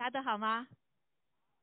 大家都好吗？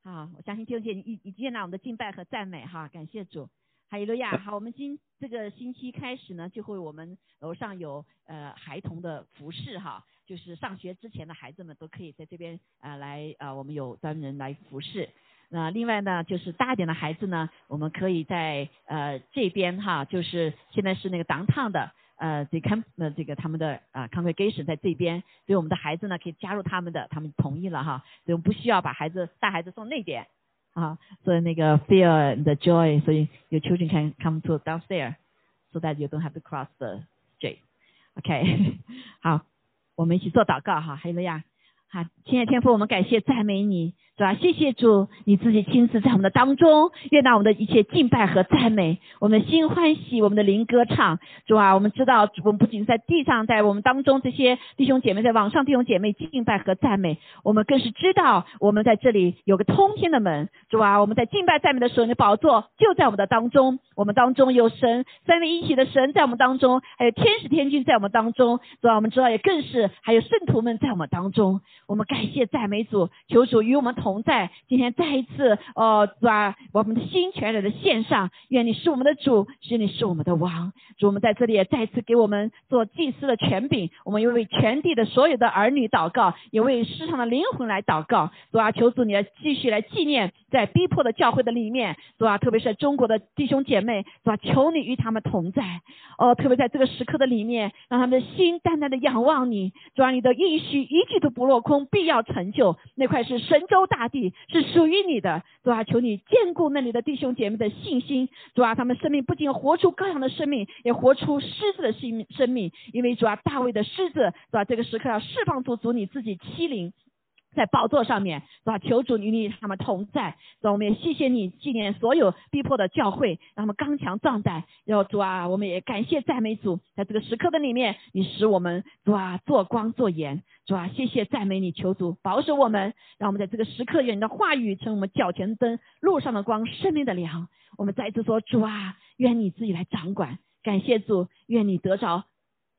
好，我相信弟兄姐妹已已经了我们的敬拜和赞美哈，感谢主，哈利路亚。好，我们今这个星期开始呢，就会我们楼上有呃孩童的服饰哈，就是上学之前的孩子们都可以在这边啊来啊，我们有专人来服侍。那另外呢，就是大一点的孩子呢，我们可以在呃这边哈，就是现在是那个 downtown 的。呃，这看呃这个他们的啊 congregation 在这边，所以我们的孩子呢可以加入他们的，他们同意了哈，所以我们不需要把孩子带孩子送那边啊，所以那个 fear the joy，所以 your children can come to downstairs，so that you don't have to cross the street，OK，好，我们一起做祷告哈，哈利路亚，好，亲爱的天父，我们感谢赞美你。是吧？谢谢主，你自己亲自在我们的当中，悦纳我们的一切敬拜和赞美，我们心欢喜，我们的灵歌唱。主啊，我们知道，我们不仅在地上，在我们当中这些弟兄姐妹，在网上弟兄姐妹敬拜和赞美，我们更是知道，我们在这里有个通天的门。主啊，我们在敬拜赞美的时候，你的宝座就在我们的当中，我们当中有神三位一体的神在我们当中，还有天使天君在我们当中。主啊，我们知道也更是还有圣徒们在我们当中。我们感谢赞美主，求主与我们同。同在，今天再一次，哦，把我们的心全然的献上。愿你是我们的主，愿你是我们的王。主，我们在这里也再次给我们做祭司的权柄。我们又为全地的所有的儿女祷告，也为世上的灵魂来祷告。主啊，求主你来继续来纪念在逼迫的教会的里面。主啊，特别是中国的弟兄姐妹，主啊，求你与他们同在。哦，特别在这个时刻的里面，让他们的心淡淡的仰望你。主啊，你的应许一句都不落空，必要成就。那块是神州大。大地是属于你的，主啊，求你坚固那里的弟兄姐妹的信心，主啊，他们生命不仅活出羔羊的生命，也活出狮子的性命生命，因为主啊，大卫的狮子，是吧？这个时刻要释放出主你自己欺凌。在宝座上面，是吧？求主与你他们同在，主我们也谢谢你纪念所有逼迫的教会，让他们刚强壮胆。要主啊，我们也感谢赞美主，在这个时刻的里面，你使我们主啊做光做盐，主啊，谢谢赞美你，求主保守我们，让我们在这个时刻，愿你的话语成我们脚前灯，路上的光，生命的粮。我们再次说，主啊，愿你自己来掌管。感谢主，愿你得着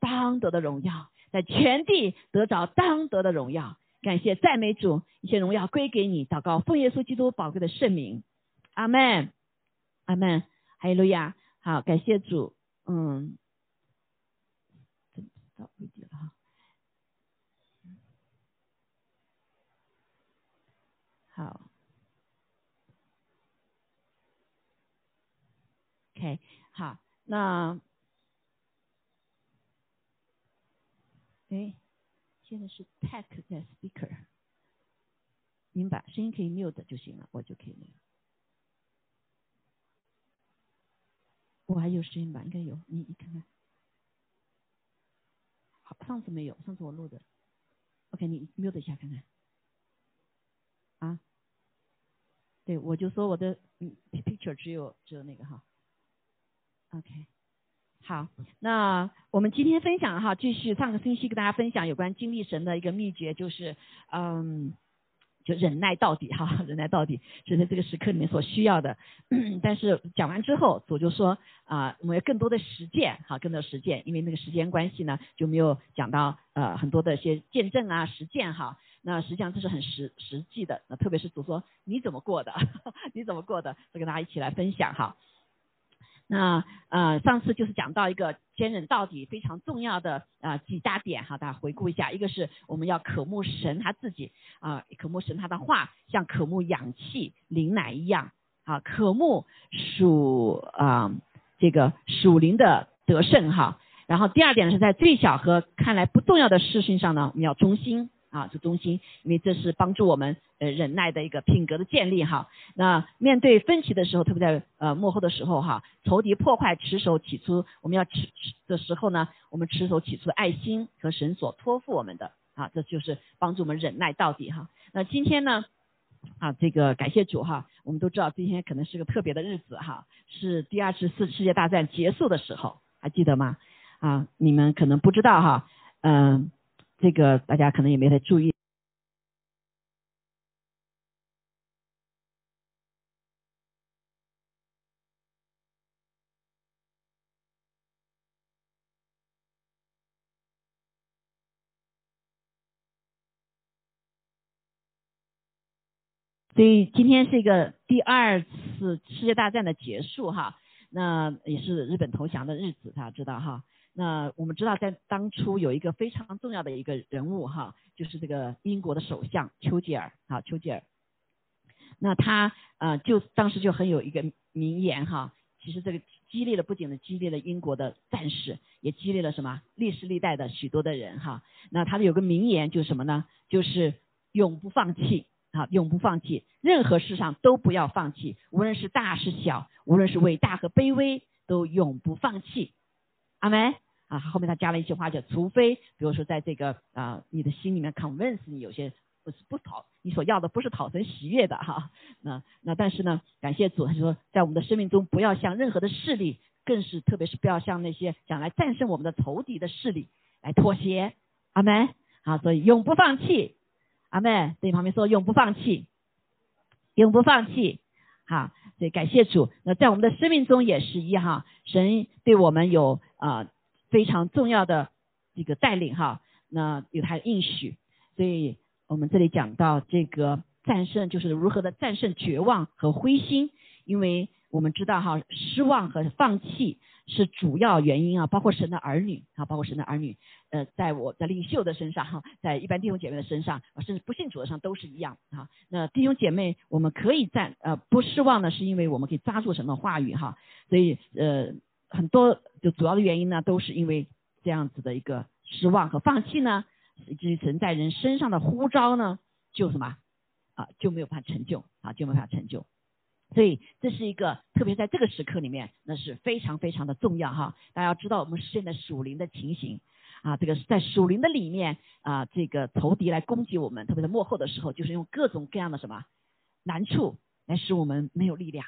当得的荣耀，在全地得着当得的荣耀。感谢赞美主，一切荣耀归给你。祷告奉耶稣基督宝贵的圣名，阿门，阿门，哈利路亚。好，感谢主，嗯，找不了哈。好，OK，好，那，哎。现在是 tech 在 speaker，明白？声音可以 mute 就行了，我就可以那个。我还有声音吧？应该有，你你看看。好，上次没有，上次我录的。OK，你 mute 一下看看。啊？对，我就说我的嗯 picture 只有只有那个哈。OK。好，那我们今天分享哈，继续上个星期跟大家分享有关经历神的一个秘诀，就是嗯，就忍耐到底哈，忍耐到底是在这个时刻里面所需要的。但是讲完之后，主就说啊，我们要更多的实践哈，更多实践，因为那个时间关系呢，就没有讲到呃很多的一些见证啊、实践哈。那实际上这是很实实际的，那特别是主说你怎么过的，你怎么过的，就跟大家一起来分享哈。那呃，上次就是讲到一个坚忍到底非常重要的啊几大点哈，大家回顾一下，一个是我们要渴慕神他自己啊，渴慕神他的话，像渴慕氧气、灵奶一样啊，渴慕属啊这个属灵的得胜哈。然后第二点呢，是在最小和看来不重要的事情上呢，我们要忠心。啊，这中心，因为这是帮助我们呃忍耐的一个品格的建立哈。那面对分歧的时候，特别在呃幕后的时候哈，仇敌破坏持守起初，我们要持持的时候呢，我们持守起初的爱心和神所托付我们的啊，这就是帮助我们忍耐到底哈。那今天呢，啊这个感谢主哈，我们都知道今天可能是个特别的日子哈，是第二次世世界大战结束的时候，还记得吗？啊，你们可能不知道哈，嗯。这个大家可能也没太注意。所以今天是一个第二次世界大战的结束哈，那也是日本投降的日子，大家知道哈。那我们知道在当初有一个非常重要的一个人物哈，就是这个英国的首相丘吉尔哈，丘吉尔。那他呃就当时就很有一个名言哈，其实这个激励了不仅的激励了英国的战士，也激励了什么历史历代的许多的人哈。那他的有个名言就是什么呢？就是永不放弃啊，永不放弃，任何事上都不要放弃，无论是大是小，无论是伟大和卑微，都永不放弃。阿门啊，后面他加了一句话叫，除非比如说在这个啊你的心里面 convince 你有些。不是不讨你所要的不是讨神喜悦的哈，那那但是呢，感谢主，他说在我们的生命中不要向任何的势力，更是特别是不要向那些想来战胜我们的仇敌的势力来妥协，阿门。好，所以永不放弃，阿门。对旁边说永不放弃，永不放弃。好，所以感谢主。那在我们的生命中也是一哈，神对我们有啊非常重要的一个带领哈，那有他的应许，所以。我们这里讲到这个战胜，就是如何的战胜绝望和灰心，因为我们知道哈，失望和放弃是主要原因啊，包括神的儿女啊，包括神的儿女，呃，在我在领袖的身上哈，在一般弟兄姐妹的身上，甚至不信主的上都是一样啊。那弟兄姐妹，我们可以战呃不失望呢，是因为我们可以抓住神的话语哈，所以呃很多就主要的原因呢，都是因为这样子的一个失望和放弃呢。以至于神在人身上的呼召呢，就什么啊就没有办法成就啊就没有办法成就，所以这是一个特别在这个时刻里面，那是非常非常的重要哈。大家要知道我们现在属灵的情形啊，这个在属灵的里面啊，这个仇敌来攻击我们，特别在幕后的时候，就是用各种各样的什么难处来使我们没有力量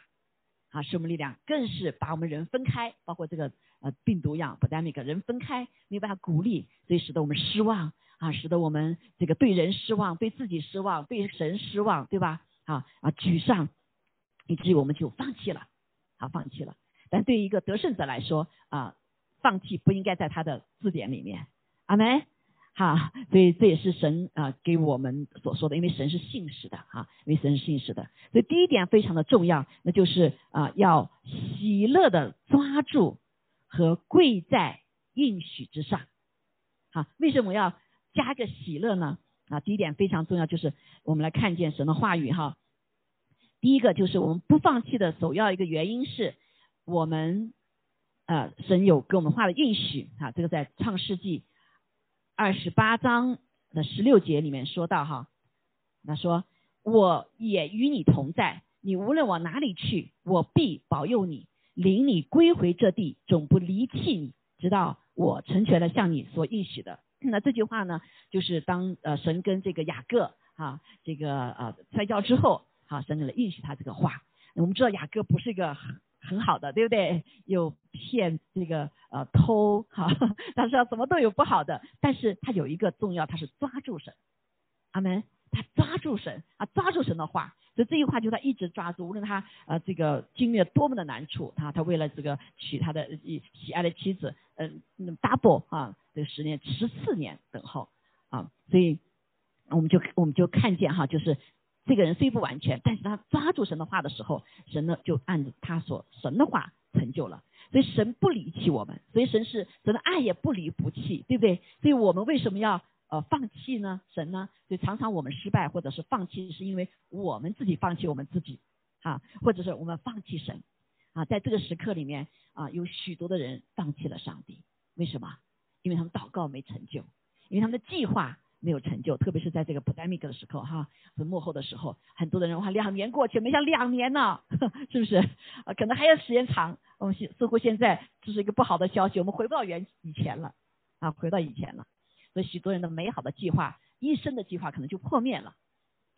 啊，使我们力量更是把我们人分开，包括这个呃病毒一样，pandemic 人分开没有办法鼓励，所以使得我们失望。啊，使得我们这个对人失望，对自己失望，对神失望，对吧？啊啊，沮丧，以至于我们就放弃了，啊，放弃了。但对于一个得胜者来说，啊，放弃不应该在他的字典里面。阿门。哈，所以这也是神啊给我们所说的，因为神是信实的啊，因为神是信实的。所以第一点非常的重要，那就是啊，要喜乐的抓住和跪在应许之上。好，为什么要？加个喜乐呢？啊，第一点非常重要，就是我们来看见神的话语哈。第一个就是我们不放弃的首要一个原因是我们呃神有给我们画的应许啊，这个在创世纪二十八章的十六节里面说到哈，他说我也与你同在，你无论往哪里去，我必保佑你，领你归回这地，总不离弃你，直到我成全了向你所应许的。那这句话呢，就是当呃神跟这个雅各啊，这个呃摔跤之后，好神给了应许他这个话。我们知道雅各不是一个很好的，对不对？有骗这个呃偷哈，他说什么都有不好的，但是他有一个重要，他是抓住神。阿门。他抓住神啊，抓住神的话，所以这句话就他一直抓住，无论他呃这个经历了多么的难处，他他为了这个娶他的喜爱的妻子，嗯，double 啊，这十年十四年等候啊，所以我们就我们就看见哈，就是这个人虽不完全，但是他抓住神的话的时候，神呢就按着他所神的话成就了，所以神不离弃我们，所以神是神的爱也不离不弃，对不对？所以我们为什么要？呃，放弃呢？神呢？所以常常我们失败或者是放弃，是因为我们自己放弃我们自己，啊，或者是我们放弃神，啊，在这个时刻里面啊，有许多的人放弃了上帝，为什么？因为他们祷告没成就，因为他们的计划没有成就，特别是在这个 pandemic 的时候，哈，是幕后的时候，很多的人哇，两年过去，没想两年呢，是不是？啊，可能还要时间长。我们似乎现在这是一个不好的消息，我们回不到原以前了，啊，回到以前了。所以许多人的美好的计划，一生的计划可能就破灭了，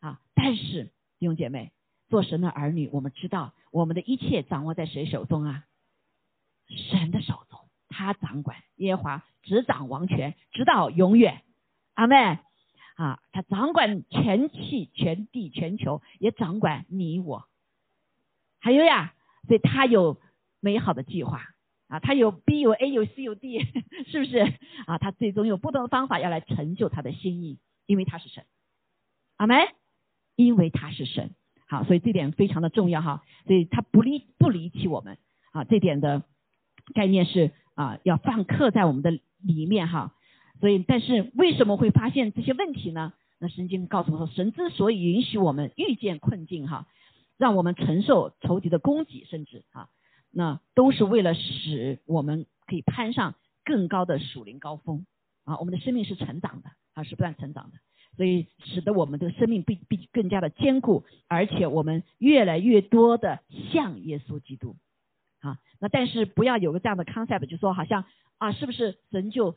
啊！但是弟兄姐妹，做神的儿女，我们知道我们的一切掌握在谁手中啊？神的手中，他掌管，耶和华执掌王权，直到永远。阿妹啊，他掌管全气、全地、全球，也掌管你我。还有呀，所以他有美好的计划。啊，他有 B 有 A 有 C 有 D，是不是啊？他最终有不同的方法要来成就他的心意，因为他是神，阿妹。因为他是神，好，所以这点非常的重要哈，所以他不离不离弃我们啊，这点的概念是啊要放刻在我们的里面哈，所以但是为什么会发现这些问题呢？那圣经告诉我说，神之所以允许我们遇见困境哈，让我们承受仇敌的攻击，甚至啊，那都是为了使我们可以攀上更高的属灵高峰啊，我们的生命是成长的啊，是不断成长的。所以使得我们的生命必必更加的坚固，而且我们越来越多的像耶稣基督，啊，那但是不要有个这样的 concept，就说好像啊，是不是神就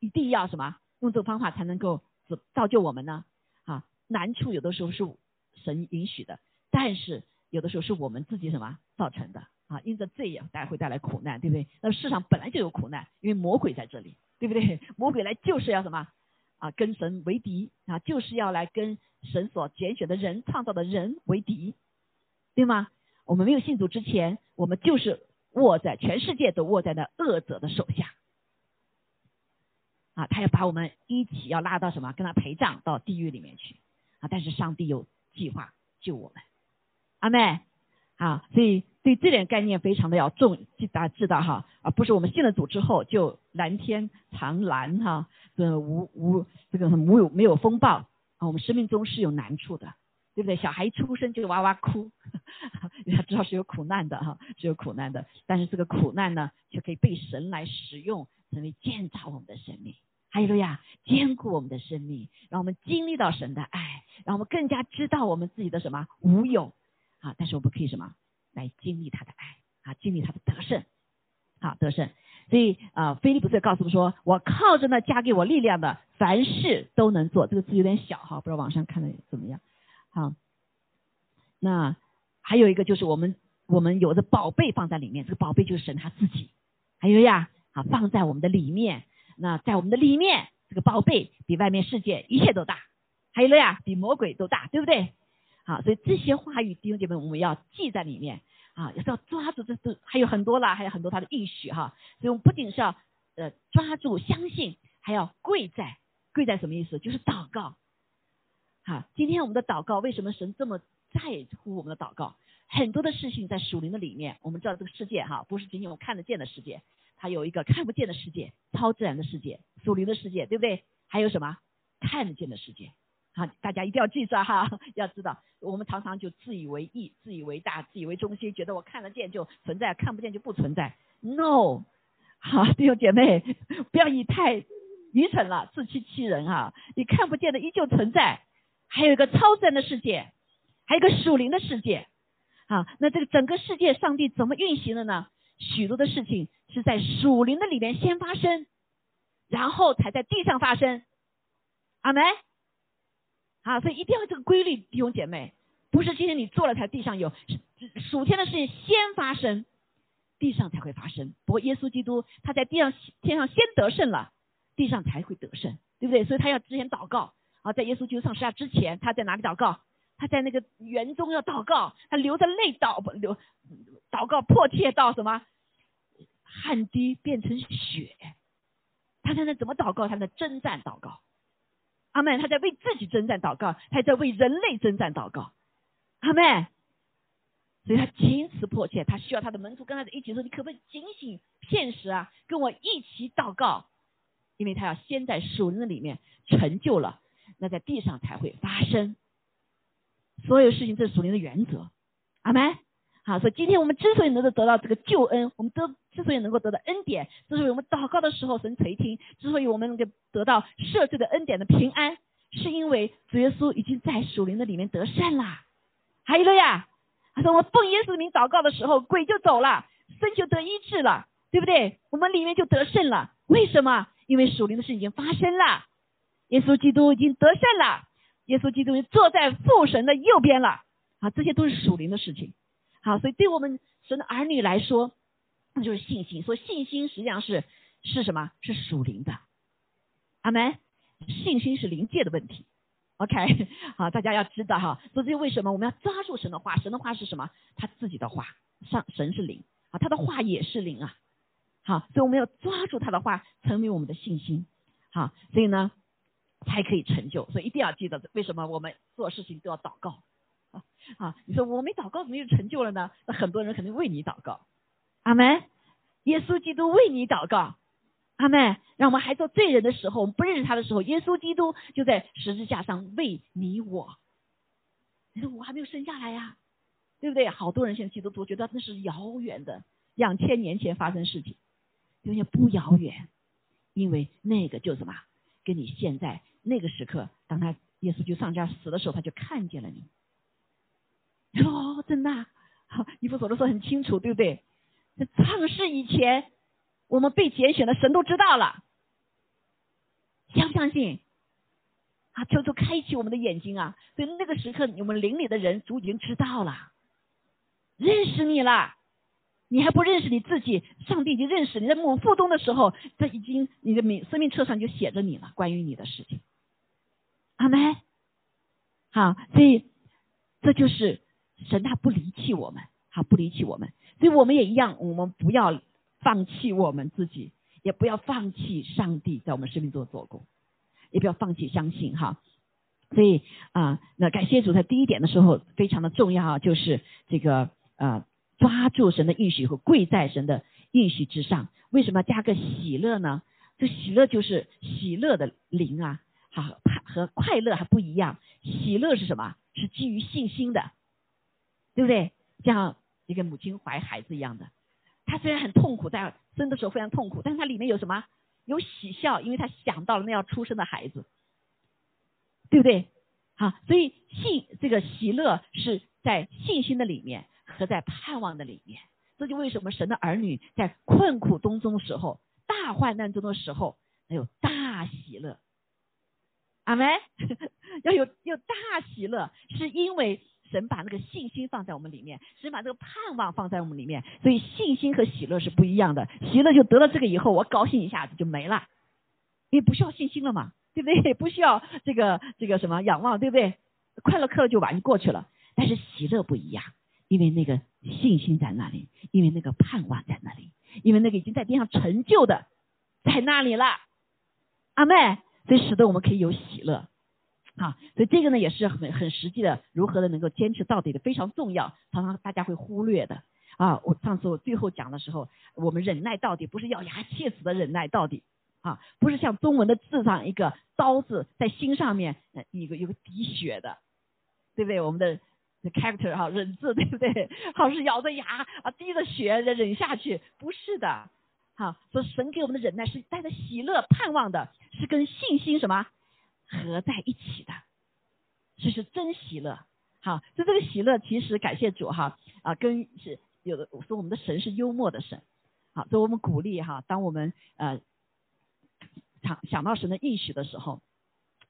一定要什么用这个方法才能够造就我们呢？啊，难处有的时候是神允许的，但是有的时候是我们自己什么造成的啊，因着这样，大家会带来苦难，对不对？那世上本来就有苦难，因为魔鬼在这里，对不对？魔鬼来就是要什么？啊，跟神为敌啊，就是要来跟神所拣选的人、创造的人为敌，对吗？我们没有信主之前，我们就是握在全世界都握在那恶者的手下，啊，他要把我们一起要拉到什么，跟他陪葬到地狱里面去啊！但是上帝有计划救我们，阿妹啊，所以对这点概念非常的要重，记大家知道哈啊，不是我们信了主之后就蓝天长蓝哈。这无无这个无有没有风暴啊，我们生命中是有难处的，对不对？小孩一出生就哇哇哭，他知道是有苦难的哈，是有苦难的。但是这个苦难呢，就可以被神来使用，成为建造我们的生命，还有呀，坚固我们的生命，让我们经历到神的爱，让我们更加知道我们自己的什么无有啊，但是我们可以什么来经历他的爱啊，经历他的得胜，好得胜。所以啊，菲利普斯告诉我说：“我靠着那加给我力量的，凡事都能做。”这个字有点小哈，不知道网上看的怎么样。好，那还有一个就是我们我们有的宝贝放在里面，这个宝贝就是神他自己。还有呀，啊，放在我们的里面。那在我们的里面，这个宝贝比外面世界一切都大。还有了呀，比魔鬼都大，对不对？好，所以这些话语弟兄姐妹，我们要记在里面。啊，也是要抓住，这都还有很多啦，还有很多他的应许哈。所以我们不仅是要呃抓住、相信，还要跪在，跪在什么意思？就是祷告。好，今天我们的祷告，为什么神这么在乎我们的祷告？很多的事情在属灵的里面，我们知道这个世界哈，不是仅仅我们看得见的世界，它有一个看不见的世界，超自然的世界，属灵的世界，对不对？还有什么看得见的世界？好，大家一定要记住哈，要知道，我们常常就自以为意、自以为大、自以为中心，觉得我看得见就存在，看不见就不存在。No，好，弟兄姐妹，不要以太愚蠢了，自欺欺人哈。你看不见的依旧存在，还有一个超自然的世界，还有一个属灵的世界。好，那这个整个世界，上帝怎么运行的呢？许多的事情是在属灵的里面先发生，然后才在地上发生。阿门。啊，所以一定要这个规律，弟兄姐妹，不是今天你做了才地上有，是属天的事情先发生，地上才会发生。不过耶稣基督他在地上天上先得胜了，地上才会得胜，对不对？所以他要之前祷告啊，在耶稣基督上十字架之前，他在哪里祷告？他在那个园中要祷告，他流着泪祷流祷告，迫切到什么？汗滴变成血，他在那怎么祷告？他在征战祷告。阿妹，他在为自己征战祷告，他在为人类征战祷告。阿妹，所以他坚持迫切，他需要他的门徒跟他在一起说：“你可不可以警醒现实啊？跟我一起祷告，因为他要先在属灵的里面成就了，那在地上才会发生。所有事情这是属灵的原则。阿妹。好，所以今天我们之所以能够得到这个救恩，我们得之所以能够得到恩典，之所以我们祷告的时候神垂听，之所以我们能够得到赦罪的恩典的平安，是因为主耶稣已经在属灵的里面得胜了。还有了呀，他说我奉耶稣名祷告的时候，鬼就走了，生就得医治了，对不对？我们里面就得胜了。为什么？因为属灵的事已经发生了，耶稣基督已经得胜了，耶稣基督坐在父神的右边了。啊，这些都是属灵的事情。好，所以对我们神的儿女来说，那就是信心。所以信心实际上是是什么？是属灵的。阿门。信心是灵界的问题。OK，好，大家要知道哈。所以为什么我们要抓住神的话？神的话是什么？他自己的话。上神是灵啊，他的话也是灵啊。好，所以我们要抓住他的话，成为我们的信心。好，所以呢，才可以成就。所以一定要记得，为什么我们做事情都要祷告？啊，你说我没祷告怎么就成就了呢？那很多人肯定为你祷告，阿门。耶稣基督为你祷告，阿门。让我们还做罪人的时候，我们不认识他的时候，耶稣基督就在十字架上为你我。你说我还没有生下来呀，对不对？好多人现在基督徒觉得那是遥远的，两千年前发生事情，有点不遥远，因为那个就什么，跟你现在那个时刻，当他耶稣就上架死的时候，他就看见了你。哦，真的，好，你不说的说很清楚，对不对？在创世以前，我们被拣选的神都知道了，相不相信？啊，求求开启我们的眼睛啊！所以那个时刻，我们邻里的人主已经知道了，认识你了，你还不认识你自己，上帝已经认识你。在母腹中的时候，这已经你的命生命册上就写着你了，关于你的事情。阿门。好，所以这就是神他不离弃我们，好不离弃我们，所以我们也一样，我们不要放弃我们自己，也不要放弃上帝在我们生命中做工。也不要放弃相信哈，所以啊，那感谢主在第一点的时候非常的重要，就是这个呃抓住神的应许和跪在神的应许之上。为什么要加个喜乐呢？这喜乐就是喜乐的灵啊，好和快乐还不一样。喜乐是什么？是基于信心的，对不对？像一个母亲怀孩子一样的，她虽然很痛苦，在生的时候非常痛苦，但是她里面有什么？有喜笑，因为她想到了那要出生的孩子，对不对？好，所以信这个喜乐是在信心的里面和在盼望的里面。这就为什么神的儿女在困苦当中的时候、大患难中的时候，有大喜乐。阿门。要有有大喜乐，是因为。神把那个信心放在我们里面，神把这个盼望放在我们里面，所以信心和喜乐是不一样的。喜乐就得了这个以后，我高兴一下子就没了，因为不需要信心了嘛，对不对？不需要这个这个什么仰望，对不对？快乐快乐就完就过去了。但是喜乐不一样，因为那个信心在那里，因为那个盼望在那里，因为那个已经在地上成就的在那里了。阿妹，所以使得我们可以有喜乐。好，所以这个呢也是很很实际的，如何的能够坚持到底的非常重要，常常大家会忽略的啊。我上次我最后讲的时候，我们忍耐到底不是咬牙切齿的忍耐到底啊，不是像中文的字上一个刀子在心上面一个有个滴血的，对不对？我们的 character 哈忍字对不对？好是咬着牙啊滴着血忍下去，不是的。好，说神给我们的忍耐是带着喜乐盼望的，是跟信心什么？合在一起的，这是真喜乐。好，就这个喜乐，其实感谢主哈啊，跟是有的说我们的神是幽默的神。好，所以我们鼓励哈，当我们呃想想到神的应许的时候，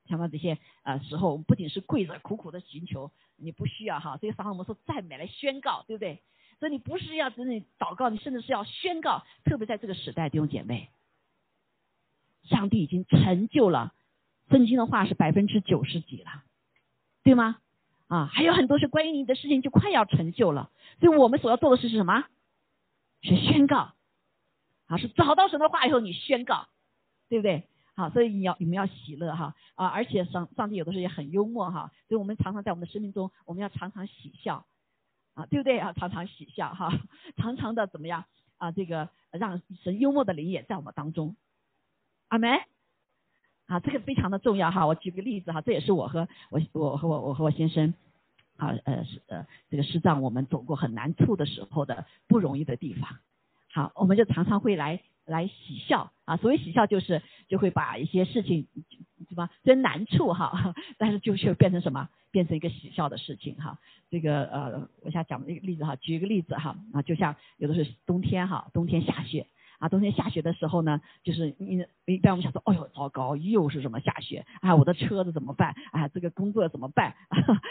想到这些呃时候，我们不仅是跪着苦苦的寻求，你不需要哈，所以常常我们说赞美来宣告，对不对？所以你不是要只是祷告，你甚至是要宣告，特别在这个时代弟兄姐妹，上帝已经成就了。圣经的话是百分之九十几了，对吗？啊，还有很多是关于你的事情就快要成就了，所以我们所要做的事是什么？是宣告，啊，是找到神的话以后你宣告，对不对？好，所以你要你们要喜乐哈啊，而且上上帝有的时候也很幽默哈，所以我们常常在我们的生命中，我们要常常喜笑，啊，对不对啊？常常喜笑哈，常常的怎么样啊？这个让神幽默的灵也在我们当中，阿门。啊，这个非常的重要哈。我举个例子哈，这也是我和我我和我我和我先生，啊呃是呃这个师长我们走过很难处的时候的不容易的地方。好，我们就常常会来来喜笑啊。所谓喜笑就是就会把一些事情什么虽然难处哈，但是就是变成什么变成一个喜笑的事情哈。这个呃我想讲一个例子哈，举一个例子哈啊，就像有的是冬天哈，冬天下雪。啊，冬天下雪的时候呢，就是你一般我们想说，哎呦，糟糕，又是什么下雪？啊，我的车子怎么办？啊，这个工作怎么办？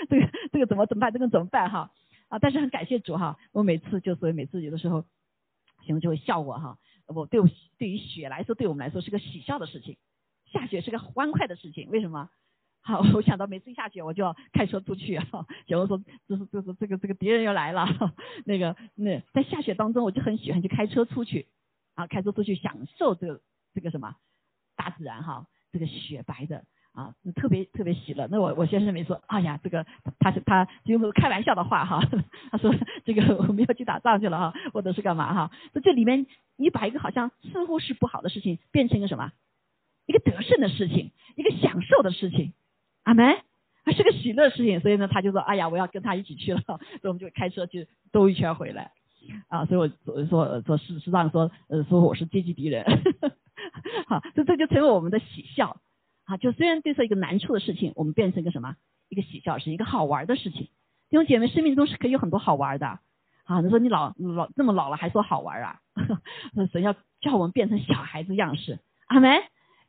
这个这个怎么怎么办？这个怎么办？哈，啊，但是很感谢主哈，我每次就所以每次有的时候，行就会笑我哈，我对我对于雪来说，对我们来说是个喜笑的事情，下雪是个欢快的事情，为什么？好，我想到每次一下雪我就要开车出去啊，假如说这是这是这个这个敌人要来了，那个那在下雪当中我就很喜欢去开车出去。啊，开车出去享受这个这个什么大自然哈，这个雪白的啊，特别特别喜乐。那我我先生没说，哎呀，这个他是他就是开玩笑的话哈，他说这个我们要去打仗去了哈，或者是干嘛哈？那这里面你把一个好像似乎是不好的事情变成一个什么？一个得胜的事情，一个享受的事情，阿门，还是个喜乐事情。所以呢，他就说，哎呀，我要跟他一起去了，所以我们就开车去兜一圈回来。啊，所以我所以说说事实上说，呃，说我是阶级敌人，好，这这就成为我们的喜笑。啊，就虽然对策一个难处的事情，我们变成一个什么？一个喜笑事，一个好玩的事情。弟兄姐妹，生命中是可以有很多好玩的。啊，你说你老老这么老了还说好玩啊？神要叫我们变成小孩子样式，阿门。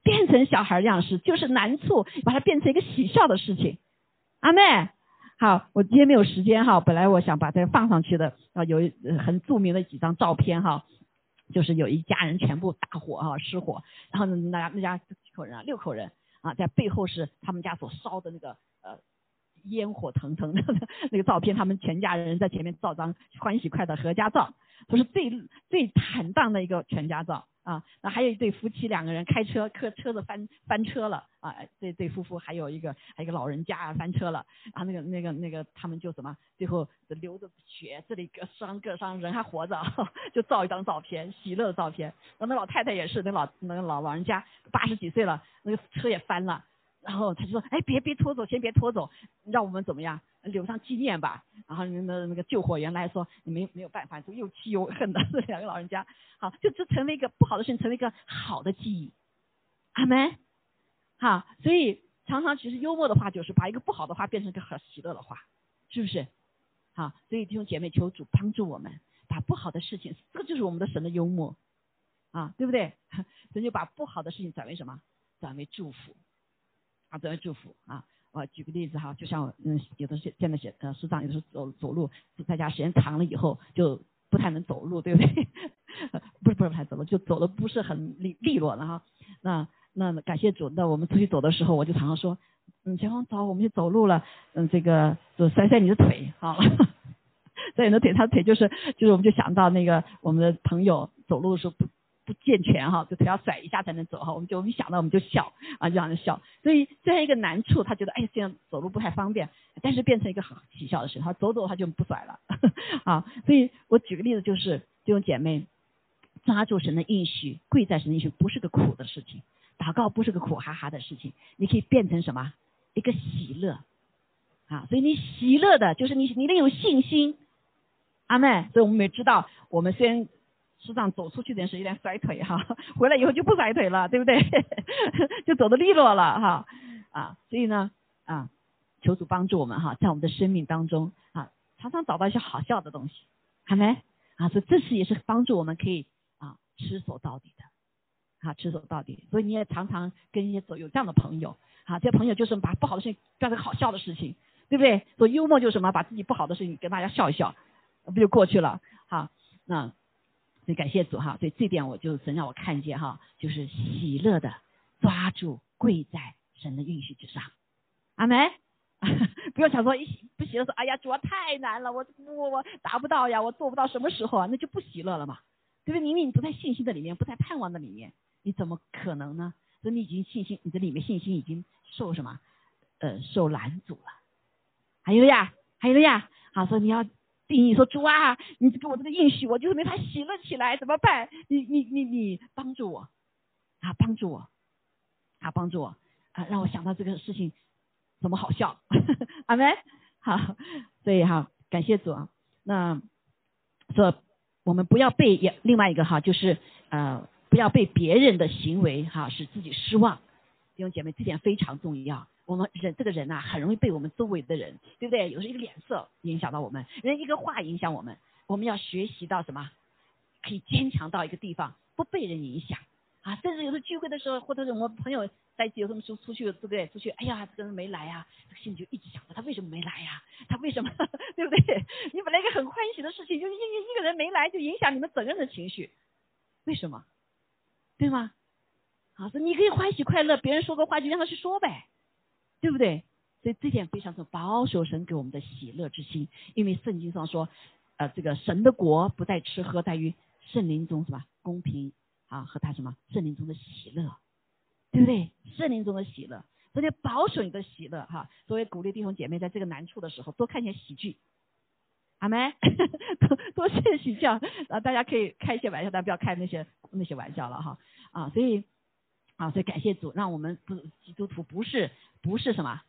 变成小孩样式就是难处，把它变成一个喜笑的事情，阿妹。好，我今天没有时间哈，本来我想把这个放上去的啊，有很著名的几张照片哈，就是有一家人全部大火哈失火，然后呢那家那家几口人啊六口人啊，在背后是他们家所烧的那个呃烟火腾腾的 那个照片，他们全家人在前面照张欢喜快的合家照，都是最最坦荡的一个全家照。啊，那还有一对夫妻两个人开车，客车子翻翻车了啊！这对夫妇还有一个还有一个老人家啊翻车了啊！那个那个那个他们就什么，最后流着血，这里各伤各伤，人还活着，就照一张照片，喜乐的照片。然后那老太太也是，那老那个老老人家八十几岁了，那个车也翻了。然后他就说：“哎，别别拖走，先别拖走，让我们怎么样留上纪念吧。”然后那那个救火员来说：“你没没有办法，就又气又恨的这两个老人家。”好，就这成为一个不好的事情，成为一个好的记忆。阿门。好，所以常常其实幽默的话，就是把一个不好的话变成一个很喜乐的话，是不是？好，所以弟兄姐妹，求主帮助我们，把不好的事情，这个就是我们的神的幽默啊，对不对？神就把不好的事情转为什么？转为祝福。啊，转为祝福啊！啊举个例子哈，就像嗯，有的是现在写呃，师长有的时候走走路，在家时间长了以后就不太能走路，对不对？不是不是不太走路，就走的不是很利利落了哈。那那感谢主，那我们出去走的时候，我就常常说，嗯，前方走，我们去走路了，嗯，这个就甩甩你的腿，好，甩你的腿，他的腿就是就是，我们就想到那个我们的朋友走路的时候。不健全哈，就腿要甩一下才能走哈，我们就一想到我们就笑啊，这样的笑。所以这样一个难处，他觉得哎，这样走路不太方便，但是变成一个很喜笑的事，他走走他就不甩了 啊。所以我举个例子，就是这种姐妹抓住神的应许，跪在神的应许，不是个苦的事情，祷告不是个苦哈哈的事情，你可以变成什么？一个喜乐啊。所以你喜乐的就是你，你得有信心，阿妹。所以我们也知道，我们虽然。实际上走出去的是有点甩腿哈，回来以后就不甩腿了，对不对？就走的利落了哈啊，所以呢啊，求主帮助我们哈，在我们的生命当中啊，常常找到一些好笑的东西，好没啊？所以这是也是帮助我们可以啊持守到底的啊，持守到底。所以你也常常跟一些走有这样的朋友啊，这些朋友就是把不好的事情变成好笑的事情，对不对？所以幽默就是什么，把自己不好的事情跟大家笑一笑，不就过去了？好，那。所以感谢主哈，所以这点我就神让我看见哈，就是喜乐的抓住跪在神的应许之上，阿门。不要想说一不喜乐说，哎呀主啊太难了，我我我达不到呀，我做不到什么时候啊，那就不喜乐了嘛，对不对？因为你不在信心的里面，不在盼望的里面，你怎么可能呢？所以你已经信心，你的里面信心已经受什么？呃，受拦阻了。还有呀，还有呀，好说你要。定义说主啊，你给我这个应许，我就是没法喜乐起来，怎么办？你你你你帮助我啊，帮助我啊，帮助我啊，让我想到这个事情怎么好笑，阿门。好，所以哈，感谢主啊。那说我们不要被也另外一个哈，就是呃，不要被别人的行为哈使自己失望。弟兄姐妹，这点非常重要。我们人这个人呐，很容易被我们周围的人，对不对？有时候一个脸色影响到我们，人一个话影响我们。我们要学习到什么？可以坚强到一个地方，不被人影响啊！甚至有时候聚会的时候，或者是我们朋友在一起，有什么时候出去，对不对？出去，哎呀，这个人没来呀，这个心里就一直想着他为什么没来呀？他为什么？对不对？你本来一个很欢喜的事情，就是因为一个人没来，就影响你们整个人的情绪，为什么？对吗？啊，说你可以欢喜快乐，别人说个话就让他去说呗。对不对？所以这点非常的保守神给我们的喜乐之心，因为圣经上说，呃，这个神的国不在吃喝，在于圣灵中是吧？公平啊，和他什么圣灵中的喜乐，对不对？圣灵中的喜乐，昨天保守你的喜乐哈。所以鼓励弟兄姐妹在这个难处的时候多看些喜剧，阿妹，多多些喜笑啊！大家可以开一些玩笑，但不要开那些那些玩笑了哈啊！所以啊，所以感谢主，让我们不基督徒不是不是什么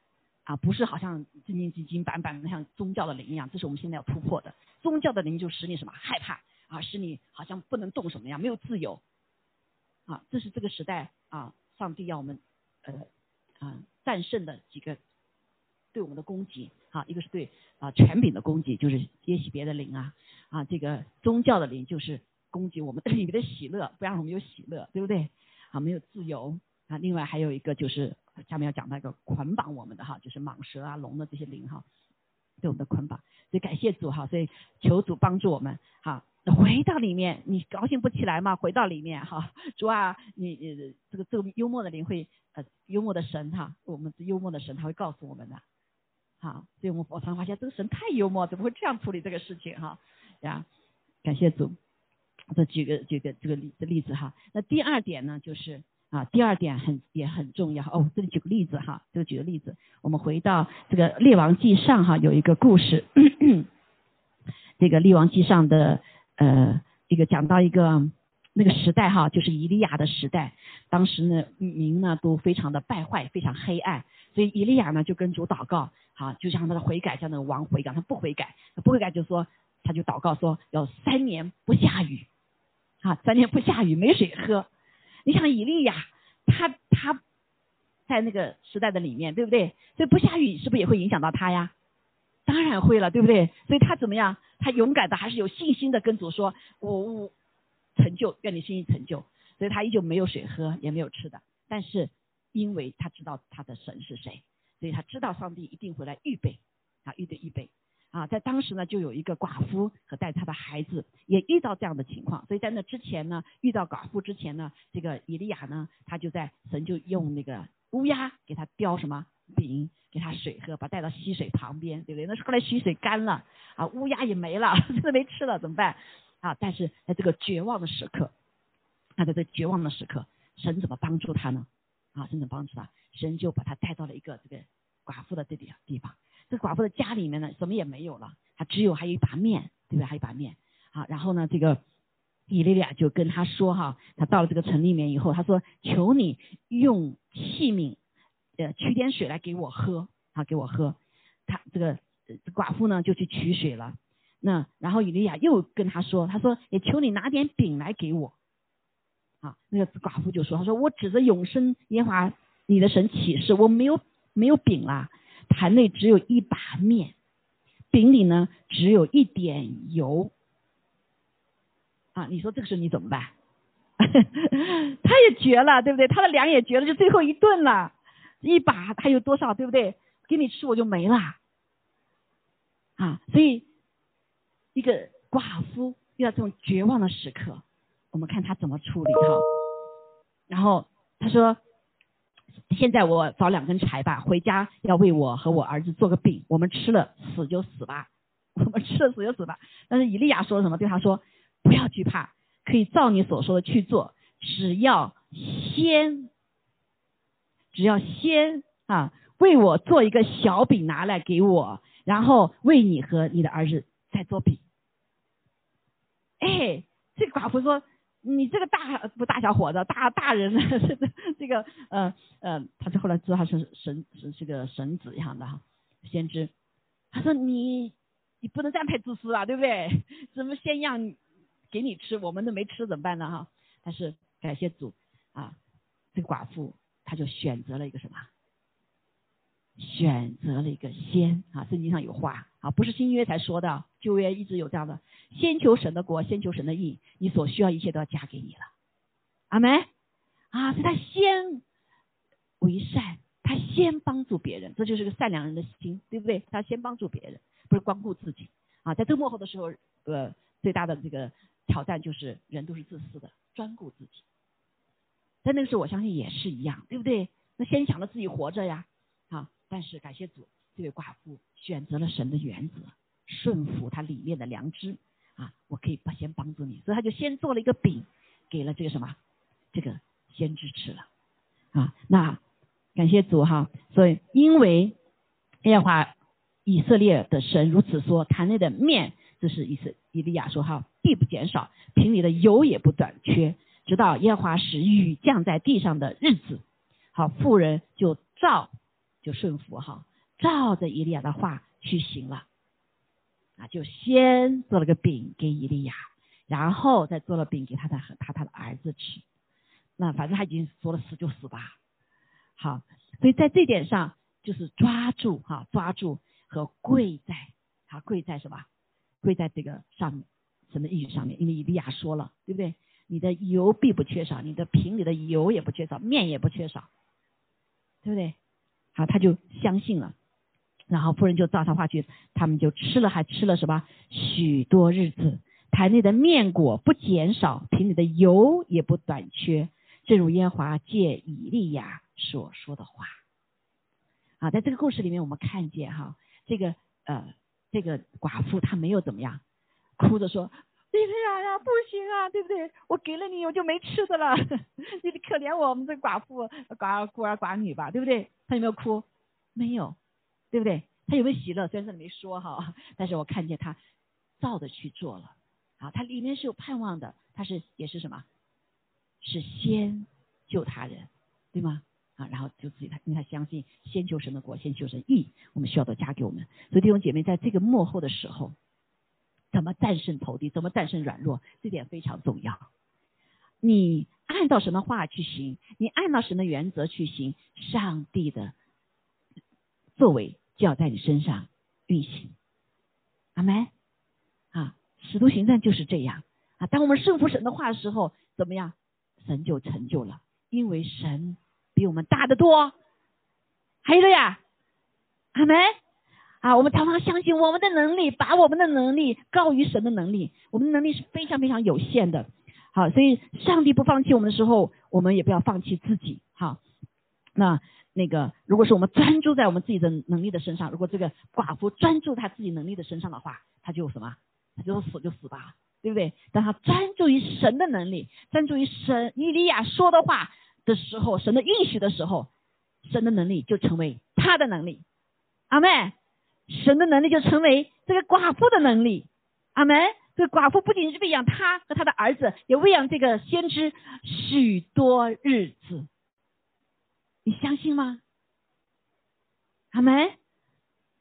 啊，不是好像正经经经板板的像宗教的灵一样，这是我们现在要突破的。宗教的灵就使你什么害怕啊，使你好像不能动什么样，没有自由啊！这是这个时代啊，上帝要我们呃啊战胜的几个对我们的攻击啊，一个是对啊权柄的攻击，就是耶洗别的灵啊啊，这个宗教的灵就是攻击我们里面 的喜乐，不让我们有喜乐，对不对？啊，没有自由啊。另外还有一个就是下面要讲到一个捆绑我们的哈，就是蟒蛇啊、龙的这些灵哈，对我们的捆绑。所以感谢主哈，所以求主帮助我们哈，回到里面，你高兴不起来嘛？回到里面哈，主啊，你这个这个幽默的灵会呃幽默的神哈，我们幽默的神他会告诉我们的，好，所以我们我常发现这个神太幽默，怎么会这样处理这个事情哈？呀，感谢主，这举个举个这个例例子哈。那第二点呢，就是啊，第二点很也很重要哦。这里举个例子哈，这个举个例子，我们回到这个列王记上哈，有一个故事。这个《列王记》上的呃一个讲到一个那个时代哈，就是以利亚的时代，当时呢民呢都非常的败坏，非常黑暗，所以以利亚呢就跟主祷告，好就像他的悔改，像那个王悔改，他不悔改，他不悔改就说他就祷告说要三年不下雨，啊三天不下雨没水喝，你想以利亚他他在那个时代的里面对不对？所以不下雨是不是也会影响到他呀？当然会了，对不对？所以他怎么样？他勇敢的，还是有信心的跟主说：“我我成就，愿你心意成就。”所以他依旧没有水喝，也没有吃的。但是因为他知道他的神是谁，所以他知道上帝一定会来预备啊，预备预备啊。在当时呢，就有一个寡妇和带他的孩子也遇到这样的情况。所以在那之前呢，遇到寡妇之前呢，这个以利亚呢，他就在神就用那个乌鸦给他叼什么饼。给他水喝，把他带到溪水旁边，对不对？那后来溪水干了，啊，乌鸦也没了，真的没吃了，怎么办？啊！但是在这个绝望的时刻，啊，在这绝望的时刻，神怎么帮助他呢？啊，神怎么帮助他？神就把他带到了一个这个寡妇的这里地方。这寡妇的家里面呢，什么也没有了，她只有还有一把面，对不对？还有一把面。啊，然后呢，这个以利亚就跟他说哈，他到了这个城里面以后，他说：“求你用器皿。”呃，取点水来给我喝，啊，给我喝。他这个寡妇呢，就去取水了。那然后以利亚又跟他说，他说也求你拿点饼来给我。啊，那个寡妇就说，他说我指着永生耶华你的神起誓，我没有没有饼啦，盘内只有一把面，饼里呢只有一点油。啊，你说这个时候你怎么办？他也绝了，对不对？他的粮也绝了，就最后一顿了。一把还有多少，对不对？给你吃我就没了，啊！所以一个寡妇遇到这种绝望的时刻，我们看他怎么处理哈。然后他说：“现在我找两根柴吧，回家要为我和我儿子做个饼，我们吃了死就死吧，我们吃了死就死吧。”但是以利亚说什么？对他说：“不要惧怕，可以照你所说的去做，只要先。”只要先啊为我做一个小饼拿来给我，然后为你和你的儿子再做饼。哎，这个寡妇说：“你这个大不大小伙子，大大人了，这个呃呃，他是后来知道他是神是这个神子一样的哈，先知。他说你你不能这样太自私啊，对不对？怎么先让给你吃，我们都没吃怎么办呢哈？但是感谢主啊，这个寡妇。他就选择了一个什么？选择了一个先啊，圣经上有话不是新约才说的，旧约一直有这样的：先求神的国，先求神的义，你所需要一切都要加给你了。阿门啊！所以他先为善，他先帮助别人，这就是个善良人的心，对不对？他先帮助别人，不是光顾自己啊。在这幕后的时候，呃，最大的这个挑战就是人都是自私的，专顾自己。在那个时候，我相信也是一样，对不对？那先想着自己活着呀，啊！但是感谢主，这位寡妇选择了神的原则，顺服他里面的良知啊！我可以先帮助你，所以他就先做了一个饼，给了这个什么，这个先知吃了啊。那感谢主哈。所以因为耶和华以色列的神如此说，坛内的面，这是以色以利亚说哈，必不减少，瓶里的油也不短缺，直到耶和华使雨降在地上的日子。好，妇人就照就顺服哈，照着以利亚的话去行了。啊，就先做了个饼给以利亚，然后再做了饼给他的和他他的儿子吃。那反正他已经说了死就死吧。好，所以在这点上就是抓住哈，抓住和跪在，啊跪在什么？跪在这个上面，什么意义上面，因为以利亚说了，对不对？你的油必不缺少，你的瓶里的油也不缺少，面也不缺少，对不对？好，他就相信了。然后夫人就照他话去，他们就吃了，还吃了什么许多日子，台内的面果不减少，瓶里的油也不短缺，正如耶和华借以利亚所说的话。啊，在这个故事里面，我们看见哈，这个呃，这个寡妇她没有怎么样，哭着说：“以利亚呀，不行啊，对不对？我给了你，我就没吃的了，你可怜我们这寡妇寡孤儿寡女吧，对不对？”她有没有哭？没有。对不对？他有没有喜乐？虽然他没说哈，但是我看见他照着去做了。啊，他里面是有盼望的，他是也是什么？是先救他人，对吗？啊，然后就自己他，因为他相信先求神的国，先求神义，我们需要都加给我们。所以弟兄姐妹，在这个幕后的时候，怎么战胜仇敌？怎么战胜软弱？这点非常重要。你按照什么话去行，你按照什么原则去行，上帝的。作为就要在你身上运行，阿门啊！使徒行传就是这样啊。当我们顺服神的话的时候，怎么样？神就成就了，因为神比我们大得多。还有了呀，阿门啊！我们常常相信我们的能力，把我们的能力高于神的能力。我们的能力是非常非常有限的。好，所以上帝不放弃我们的时候，我们也不要放弃自己。好，那。那个，如果是我们专注在我们自己的能力的身上，如果这个寡妇专注他自己能力的身上的话，他就什么？他就死就死吧，对不对？当他专注于神的能力，专注于神以利亚说的话的时候，神的应许的时候，神的能力就成为他的能力。阿妹，神的能力就成为这个寡妇的能力。阿门。这个寡妇不仅是喂养他和他的儿子，也喂养这个先知许多日子。你相信吗？阿门。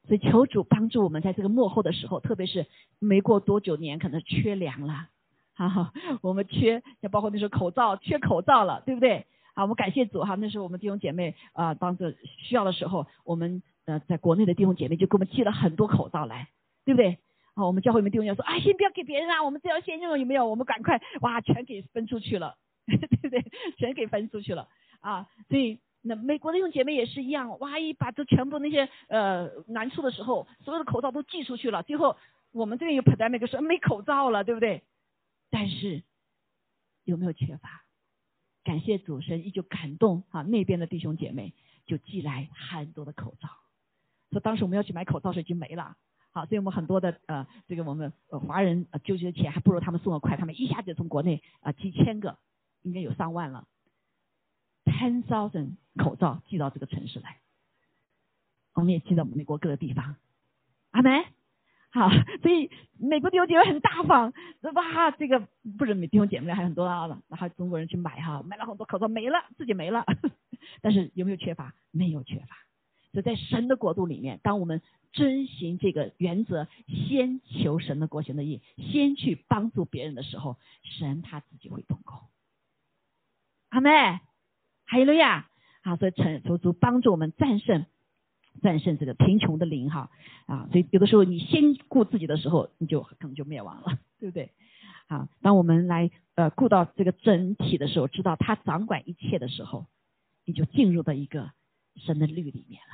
所以求主帮助我们，在这个幕后的时候，特别是没过多久年，可能缺粮了，哈，我们缺，像包括那时候口罩，缺口罩了，对不对？啊，我们感谢主哈，那时候我们弟兄姐妹啊，当着需要的时候，我们呃，在国内的弟兄姐妹就给我们寄了很多口罩来，对不对？啊，我们教会里面弟兄姐妹说，啊，先不要给别人啊，我们只要先用，有没有？我们赶快，哇，全给分出去了，对不对？全给分出去了啊，所以。那美国的弟兄姐妹也是一样，哇一把这全部那些呃难处的时候，所有的口罩都寄出去了。最后我们这边有 pandemic 说没口罩了，对不对？但是有没有缺乏？感谢主神依旧感动啊，那边的弟兄姐妹就寄来很多的口罩。说当时我们要去买口罩时已经没了，好，所以我们很多的呃这个我们华人纠结的钱还不如他们送的快，他们一下子从国内啊几千个，应该有上万了。Ten thousand 口罩寄到这个城市来，我们也寄到美国各个地方，阿梅，好，所以美国弟兄姐妹很大方，哇，这个不是美弟兄姐妹还很多啊，然后中国人去买哈，买了很多口罩没了，自己没了，但是有没有缺乏？没有缺乏。所以在神的国度里面，当我们遵循这个原则，先求神的国行的义，先去帮助别人的时候，神他自己会动工，阿妹。还有了呀，啊，所以成求主帮助我们战胜战胜这个贫穷的灵哈啊，所以有的时候你先顾自己的时候，你就可能就灭亡了，对不对？好，当我们来呃顾到这个整体的时候，知道他掌管一切的时候，你就进入到一个神的律里面了，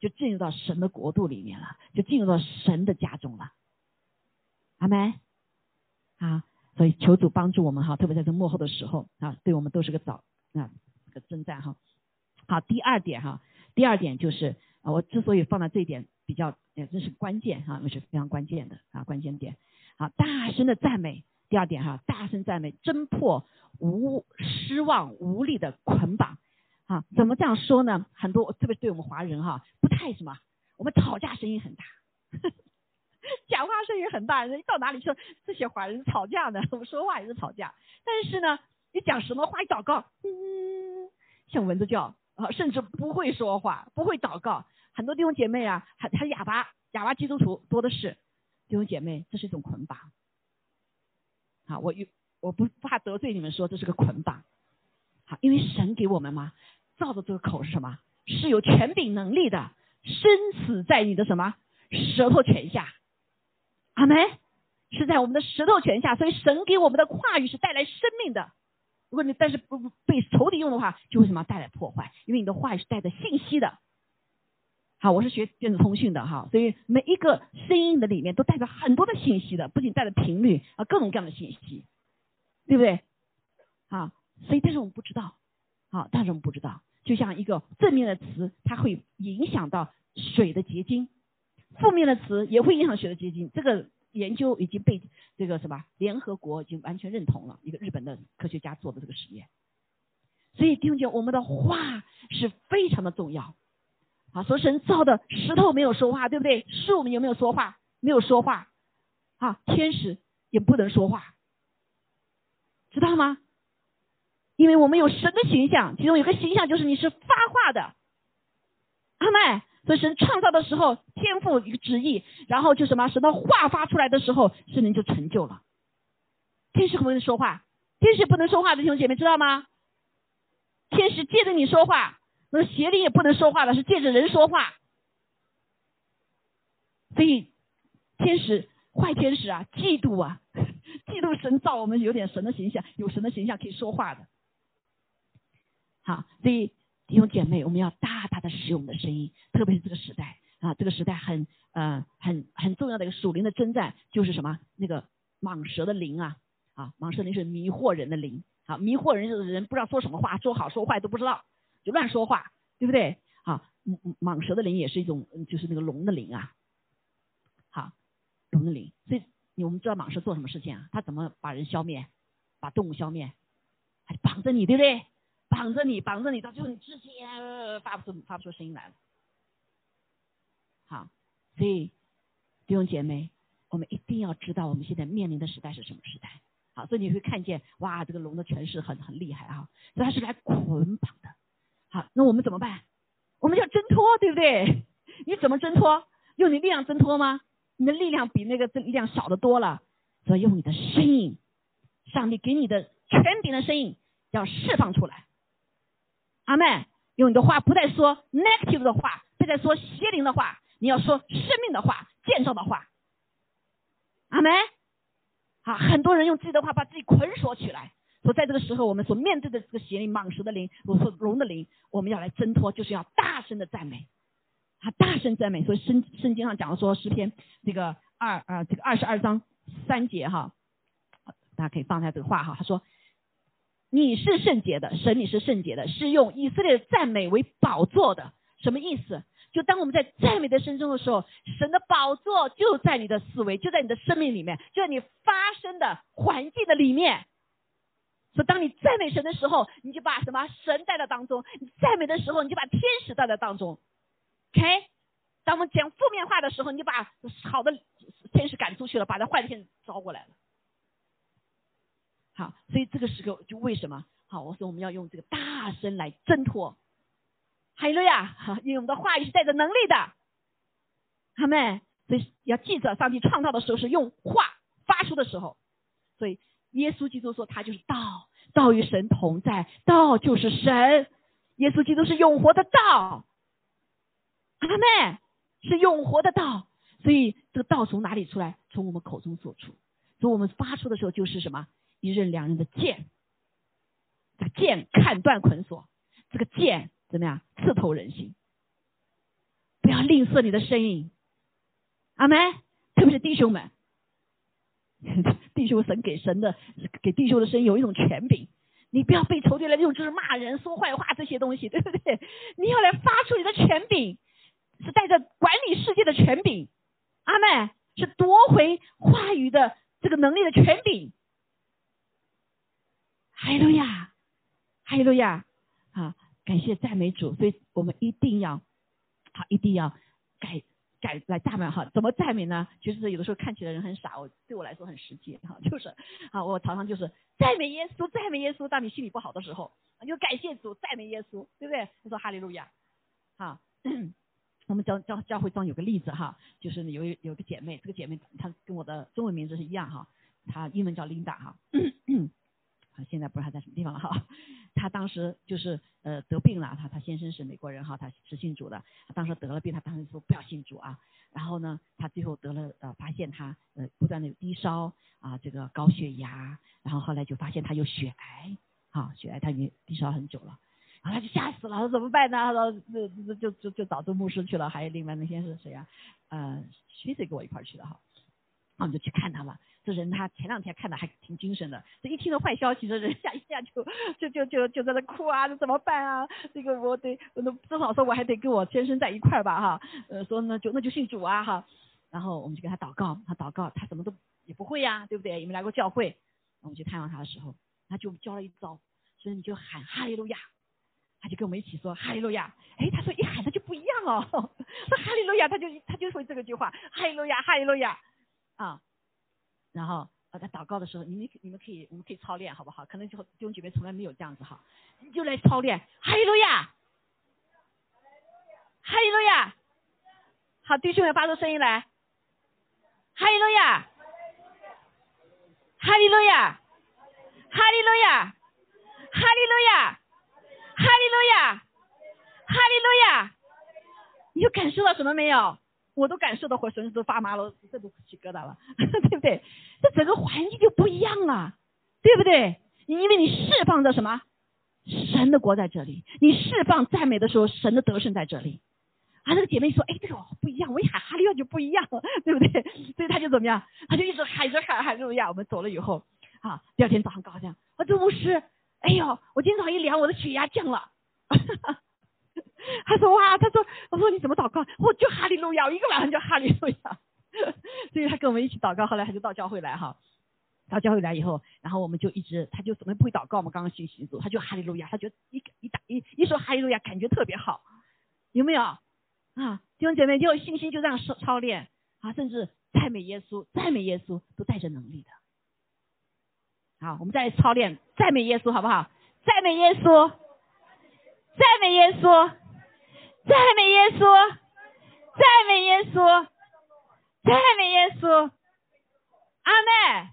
就进入到神的国度里面了，就进入到神的家中了。阿门。啊，所以求主帮助我们哈，特别在这幕后的时候啊，对我们都是个早啊。征战哈，好，第二点哈，第二点就是啊，我之所以放到这一点比较，这是关键哈，那是非常关键的啊，关键点，好，大声的赞美，第二点哈，大声赞美，侦破无失望无力的捆绑，啊，怎么这样说呢？很多，特别对我们华人哈，不太什么，我们吵架声音很大，讲话声音很大，人到哪里说这些华人吵架呢？我们说话也是吵架，但是呢，你讲什么话一祷告，嗯，像蚊子叫啊，甚至不会说话，不会祷告。很多弟兄姐妹啊，还还哑巴，哑巴基督徒多的是。弟兄姐妹，这是一种捆绑。好，我有我不怕得罪你们，说这是个捆绑。好，因为神给我们嘛，造的这个口是什么？是有权柄能力的，生死在你的什么舌头泉下。阿门，是在我们的舌头泉下，所以神给我们的话语是带来生命的。如果你但是不被仇敌用的话，就会什么带来破坏？因为你的话是带着信息的。好，我是学电子通讯的哈，所以每一个声音的里面都带着很多的信息的，不仅带着频率啊，各种各样的信息，对不对？好，所以但是我们不知道，好，但是我们不知道，就像一个正面的词，它会影响到水的结晶，负面的词也会影响水的结晶。这个研究已经被这个什么联合国已经完全认同了，一个日本的科学家做的这个实验。所以弟兄姐妹，我们的话是非常的重要。啊，说神造的石头没有说话，对不对？树有没有说话？没有说话。啊，天使也不能说话，知道吗？因为我们有神的形象，其中有个形象就是你是发话的。阿妹，所以神创造的时候，天赋一个旨意，然后就什么，神的话发出来的时候，圣灵就成就了。天使不能说话，天使不能说话的弟兄姐妹知道吗？天使借着你说话。那邪灵也不能说话了，是借着人说话。所以天使坏天使啊，嫉妒啊，嫉妒神造我们有点神的形象，有神的形象可以说话的。好，所以弟兄姐妹，我们要大大的使用我们的声音，特别是这个时代啊，这个时代很呃很很重要的一个属灵的征战，就是什么那个蟒蛇的灵啊啊，蟒蛇灵是迷惑人的灵啊，迷惑人的人不知道说什么话，说好说坏都不知道。就乱说话，对不对？好，蟒蛇的灵也是一种，就是那个龙的灵啊。好，龙的灵，所以我们知道蟒蛇做什么事情啊？它怎么把人消灭，把动物消灭？还绑着你，对不对？绑着你，绑着你，到最后你直接发不出发不出声音来了。好，所以弟兄姐妹，我们一定要知道我们现在面临的时代是什么时代。好，所以你会看见，哇，这个龙的权势很很厉害啊，所以它是来捆绑的。好，那我们怎么办？我们要挣脱，对不对？你怎么挣脱？用你力量挣脱吗？你的力量比那个力量少的多了，所以用你的声音，上帝给你的权柄的声音要释放出来。阿妹，用你的话不再说 negative 的话，不再说邪灵的话，你要说生命的话、建造的话。阿妹，好，很多人用自己的话把自己捆锁起来。所在这个时候，我们所面对的这个邪灵、蟒蛇的灵，我说龙的灵，我们要来挣脱，就是要大声的赞美，啊，大声赞美。所以圣圣经上讲的说诗篇这个二啊这个二十二章三节哈，大家可以放下这个话哈。他说你是圣洁的，神你是圣洁的，是用以色列的赞美为宝座的。什么意思？就当我们在赞美的声中的时候，神的宝座就在你的思维，就在你的生命里面，就在你发生的环境的里面。说，当你赞美神的时候，你就把什么神带到当中；你赞美的时候，你就把天使带到当中。OK，当我们讲负面话的时候，你把好的天使赶出去了，把那坏的天使招过来了。好，所以这个时候就为什么？好，我说我们要用这个大声来挣脱。哈利路亚！哈，因为我们的话语是带着能力的。他们所以要记着，上帝创造的时候是用话发出的时候，所以。耶稣基督说：“他就是道，道与神同在，道就是神。耶稣基督是永活的道，阿妹是永活的道。所以这个道从哪里出来？从我们口中所出。所以我们发出的时候就是什么？一刃两刃的剑，这个剑砍断捆锁，这个剑怎么样？刺透人心。不要吝啬你的声音，阿妹，特别是弟兄们。”弟兄神给神的给弟兄的声音有一种权柄，你不要被仇敌来用，就是骂人、说坏话这些东西，对不对？你要来发出你的权柄，是带着管理世界的权柄，阿妹是夺回话语的这个能力的权柄。哈利路亚，哈利路亚啊！感谢赞美主，所以我们一定要好，一定要改改来赞美哈。怎么赞美呢？其实有的时候看起来人很傻，我对我来说很实际哈，就是啊，我常常就是赞美耶稣，赞美耶稣。当你心里不好的时候，就感谢主，赞美耶稣，对不对？他说哈利路亚，好。我们教教教会中有个例子哈，就是有有个姐妹，这个姐妹她跟我的中文名字是一样哈，她英文叫 Linda 哈，现在不知道她在什么地方了哈，她当时就是呃得病了，她她先生是美国人哈，他是信主的，他当时得了病，他当时说不要信主啊，然后呢，他最后得了呃发现他呃不断的有低烧啊，这个高血压，然后后来就发现他有血癌啊，血癌他已经低烧很久了。然后他就吓死了，他说怎么办呢？他说就就就就就找杜牧师去了，还有另外那些是谁啊？呃，徐子跟我一块去的哈，我们就去看他了。这人他前两天看的还挺精神的，这一听到坏消息，这人下一下就就就就就在那哭啊，这怎么办啊？这个我得，那正好说我还得跟我先生在一块儿吧哈，呃，说那就那就信主啊哈。然后我们就给他祷告，他祷告，他什么都也不会呀，对不对？也没来过教会，我们去探望他的时候，他就教了一招，所以你就喊哈利路亚。他就跟我们一起说哈利路亚，哎，他说一喊他就不一样哦，说哈利路亚，他就他就会这个句话，哈利路亚，哈利路亚，啊，然后我在祷告的时候，你们你们可以我们可以操练好不好？可能就弟兄姐妹从来没有这样子哈，你就来操练哈利路亚，哈利路亚，好，弟兄们发出声音来，哈利路亚，哈利路亚，哈利路亚，哈利路亚。哈利路亚，哈利路亚，你有感受到什么没有？我都感受到，浑身都发麻了，这都起疙瘩了，对不对？这整个环境就不一样了，对不对？因为你释放着什么？神的国在这里，你释放赞美的时候，神的得胜在这里。啊，那个姐妹说，哎，这个不一样，我一喊哈利路就不一样了，对不对？所以他就怎么样？他就一直喊着喊哈利路亚。我们走了以后，啊，第二天早上高兴，啊这牧师。哎呦，我今天早上一量，我的血压降了。他说哇，他说，我说你怎么祷告？我就哈利路亚，一个晚上就哈利路亚。所以他跟我们一起祷告，后来他就到教会来哈。到教会来以后，然后我们就一直，他就怎么不会祷告嘛？刚刚信习主，他就哈利路亚，他就一一打一一说哈利路亚，感觉特别好，有没有？啊，弟兄姐妹，就有信心就这样操操练啊，甚至赞美耶稣，赞美耶稣都带着能力的。好，我们再来操练赞美耶稣，好不好？赞美耶稣，赞美耶稣，赞美耶稣，赞美耶稣，赞美耶稣。阿妹，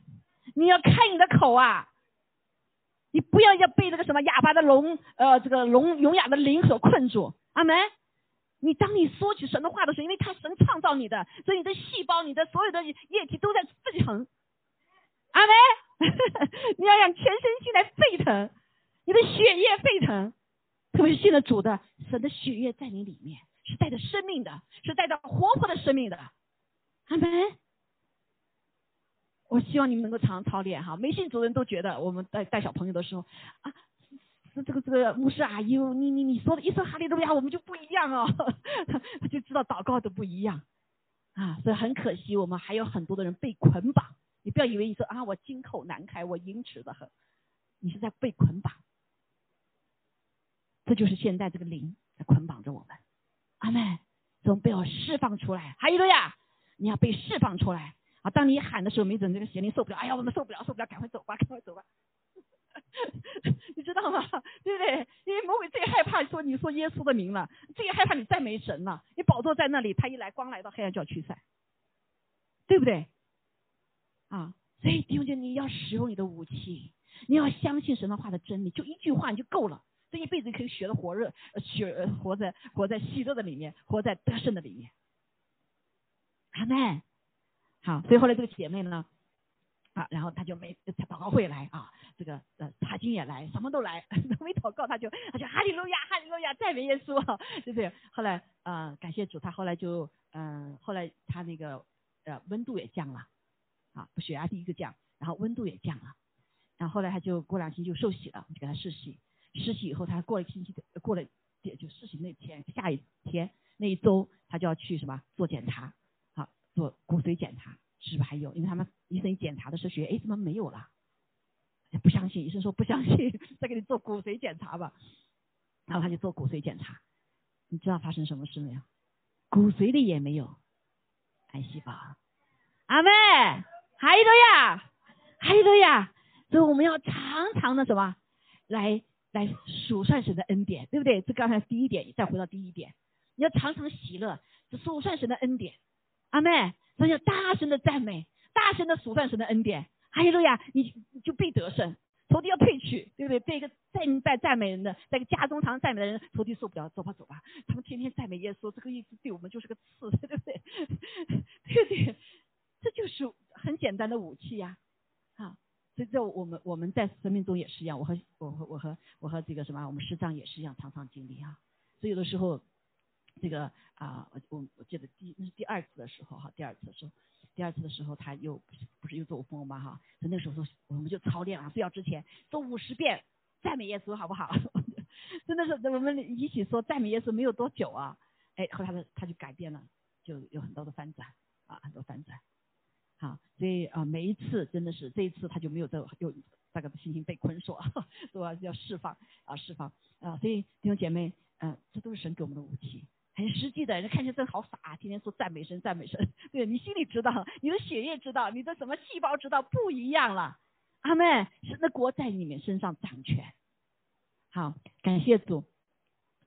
你要开你的口啊！你不要要被这个什么哑巴的聋，呃，这个聋聋哑的灵所困住。阿门。你当你说起神的话的时候，因为他神创造你的，所以你的细胞、你的所有的液体都在沸腾。阿门。你要让全身心来沸腾，你的血液沸腾，特别是信了主的，神的血液在你里面是带着生命的，是带着活泼的生命的。阿门。我希望你们能够常操练哈。没信主人都觉得我们带带小朋友的时候啊，这个这个牧师阿姨，你你你说的一说哈利路亚，我们就不一样哦，他就知道祷告的不一样啊。所以很可惜，我们还有很多的人被捆绑。你不要以为你说啊，我金口难开，我矜持的很，你是在被捆绑，这就是现在这个灵在捆绑着我们。阿妹，总被我释放出来，还有个呀，你要被释放出来啊！当你喊的时候，没准这个邪灵受不了，哎呀，我们受不了，受不了，赶快走吧，赶快走吧，你知道吗？对不对？因为魔鬼最害怕说你说耶稣的名了，最害怕你再没神了，你宝座在那里，他一来，光来到黑暗就要驱散，对不对？啊，所以弟兄姐妹，你要使用你的武器，你要相信神的话的真理，就一句话你就够了，这一辈子可以学的火热，学活在活在喜乐的里面，活在得胜的里面。阿妹，好，所以后来这个姐妹呢，啊，然后她就没祷告会来啊，这个呃查经也来，什么都来，都没祷告她就她就哈利路亚哈利路亚赞美耶稣，对不对？后来呃感谢主，她后来就嗯后来她那个呃温度也降了。啊，血压第一个降，然后温度也降了，然后后来他就过两天就受洗了，就给他试洗，实习以后他过了一星期，过了就实习那天下一天那一周他就要去什么做检查，好做骨髓检查，是不是还有？因为他们医生检查的时候血哎怎么没有了？不相信，医生说不相信，再给你做骨髓检查吧。然后他就做骨髓检查，你知道发生什么事没有？骨髓里也没有癌细胞。阿妹，还有呀，还有呀，所以我们要常常的什么，来来数算神的恩典，对不对？这刚才第一点，再回到第一点，你要常常喜乐，这数算神的恩典。阿妹，所以大声的赞美，大声的数算神的恩典。还有路亚，你就必得胜。仇敌要退去，对不对？被一个赞在赞美人的，在个家中常赞美的人，仇敌受不了，走吧走吧。他们天天赞美耶稣，这个意思对我们就是个刺，对不对？对不对？这就是很简单的武器呀，所以这我们我们在生命中也是一样，我和我和我和我和这个什么，我们师长也是一样，常常经历啊。所以有的时候，这个啊，我我我记得第那是第二次的时候哈，第二次的时候。第二次的时候，他又不是又做风嘛哈，所以那时候说我们就操练啊，睡觉之前做五十遍赞美耶稣，好不好？真的是我们一起说赞美耶稣没有多久啊，哎，后来他他就改变了，就有很多的翻转啊，很多翻转。好，所以啊，每一次真的是这一次他就没有这有大概的心被捆锁，是吧？要释放啊，释放啊，所以弟兄姐妹，嗯，这都是神给我们的武器。很实际的，人看起来真好傻，天天说赞美神，赞美神。对你心里知道，你的血液知道，你的什么细胞知道，不一样了。阿妹，神的国在你们身上掌权。好，感谢主。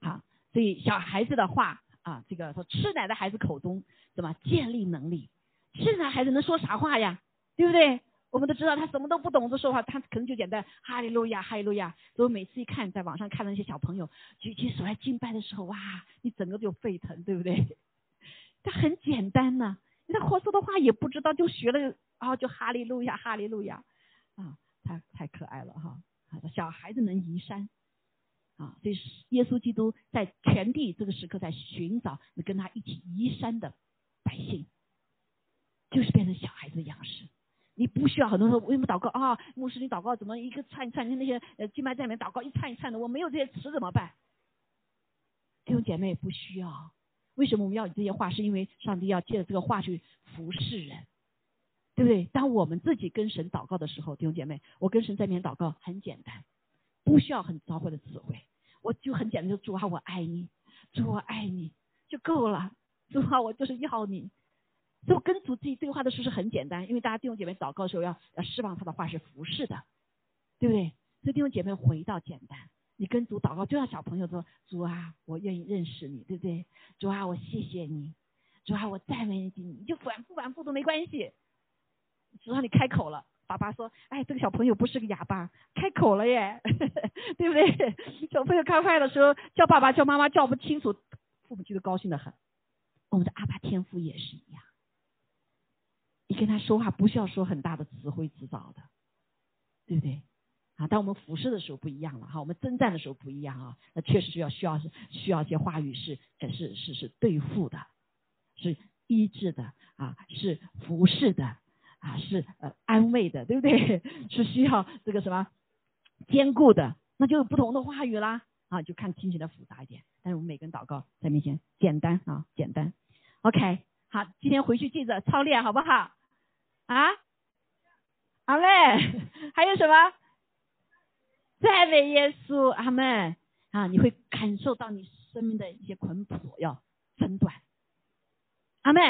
好，所以小孩子的话啊，这个说吃奶的孩子口中怎么建立能力？现在孩子能说啥话呀？对不对？我们都知道他什么都不懂，的说话他可能就简单哈利路亚，哈利路亚。所以每次一看，在网上看到那些小朋友举起手来敬拜的时候，哇，你整个就沸腾，对不对？他很简单呐，他活说的话也不知道，就学了啊，就哈利路亚，哈利路亚，啊，太太可爱了哈。小孩子能移山啊，所以耶稣基督在全地这个时刻在寻找能跟他一起移山的百姓，就是变成小孩子的样式。你不需要很多人为什么祷告啊？牧师，你祷告怎么一个串一串？那些呃敬拜在里面祷告一串一串的，我没有这些词怎么办？弟兄姐妹不需要。为什么我们要有这些话？是因为上帝要借着这个话去服侍人，对不对？当我们自己跟神祷告的时候，弟兄姐妹，我跟神在里面祷告很简单，不需要很糟糕的词汇，我就很简单，就主啊，我爱你，主我爱你就够了，主啊，我就是要你。所以跟主自己对话的时候是很简单，因为大家弟兄姐妹祷告的时候要要释放他的话是服侍的，对不对？所以弟兄姐妹回到简单，你跟主祷告就像小朋友说：“主啊，我愿意认识你，对不对？主啊，我谢谢你，主啊，我赞美你，你就反复反复都没关系，只要你开口了。”爸爸说：“哎，这个小朋友不是个哑巴，开口了耶，对不对？小朋友开坏的时候叫爸爸叫妈妈叫不清楚，父母就都高兴的很。我们的阿爸天父也是一样。”跟他说话不需要说很大的词汇词藻的，对不对？啊，当我们服侍的时候不一样了哈，我们征战的时候不一样啊，那确实需要需要是需要一些话语是是是是对付的，是医治的啊，是服侍的啊，是呃安慰的，对不对？是需要这个什么坚固的，那就有不同的话语啦啊，就看听起来复杂一点，但是我们每个人祷告在面前简单啊，简单。OK，好，今天回去记着操练好不好？啊，阿妹，还有什么？赞美耶稣，阿妹。啊，你会感受到你生命的一些捆绑要挣断，阿妹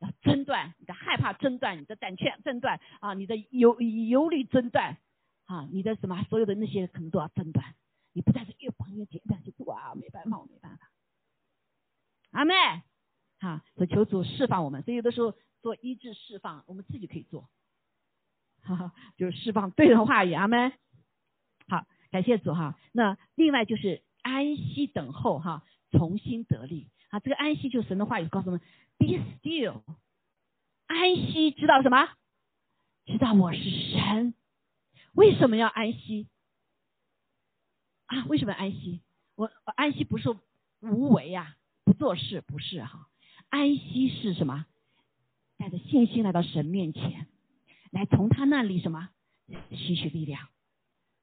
要挣断，你的害怕挣断，你的胆怯挣断啊，你的忧忧虑挣断啊，你的什么？所有的那些可能都要挣断，你不再是越绑越紧，但是哇，没办法，我没办法，阿妹，啊，所求主释放我们，所以有的时候。做医治释放，我们自己可以做，哈哈，就是释放对的话语，阿门。好，感谢主哈。那另外就是安息等候哈，重新得力啊。这个安息就是神的话语告诉我们，be still，安息知道什么？知道我是神。为什么要安息？啊，为什么安息？我安息不是无为呀，不做事，不是哈。安息是什么？带着信心来到神面前，来从他那里什么吸取力量。